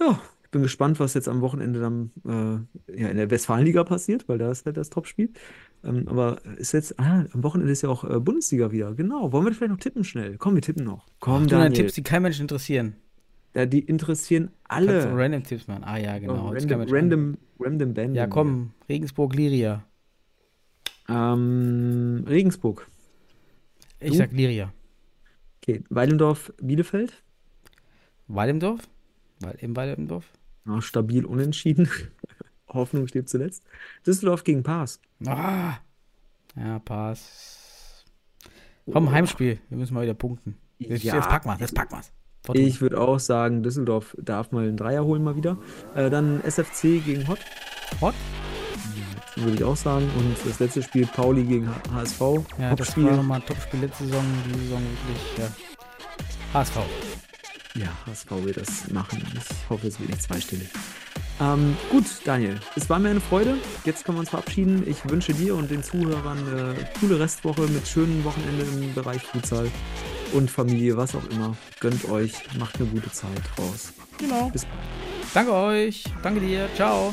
Ja, ich bin gespannt, was jetzt am Wochenende dann äh, ja, in der Westfalenliga passiert, weil da ist halt das Topspiel. Ähm, aber ist jetzt, ah, am Wochenende ist ja auch äh, Bundesliga wieder. Genau. Wollen wir vielleicht noch tippen schnell? Komm, wir tippen noch. Komm, Daniel. Tipps, die kein Mensch interessieren. Ja, die interessieren Kannst du alle. random Tipps machen. Ah ja, genau. Kein Random, random, random Band. Ja, komm, Regensburg, Liria. Ähm, Regensburg. Ich Du? sag Liria. Okay, Weilendorf, Bielefeld. Wallimdorf? Weil im Wallimdorf? Ja, stabil unentschieden. Hoffnung steht zuletzt. Düsseldorf gegen Paas. Ah. Ja, Pass. Komm, Heimspiel. Wir müssen mal wieder punkten. Jetzt, Ja. jetzt packen wir Jetzt packen wir's. Ich würde auch sagen, Düsseldorf darf mal einen Dreier holen mal wieder. Äh, dann SFC gegen Hott, Hot? Würde ich auch sagen. Und das letzte Spiel Pauli gegen HSV. Ja, das Topspiel. war nochmal ein Topspiel letzte Saison. Die Saison wirklich, ja. HSV. Ja, HSV wird das machen. Ich hoffe, es wird nicht zweistellig. Ähm, gut, Daniel, es war mir eine Freude. Jetzt können wir uns verabschieden. Ich wünsche dir und den Zuhörern eine coole Restwoche mit schönen Wochenende im Bereich Futsal und Familie, was auch immer. Gönnt euch, macht eine gute Zeit raus. Genau. Bis bald. Danke euch. Danke dir. Ciao.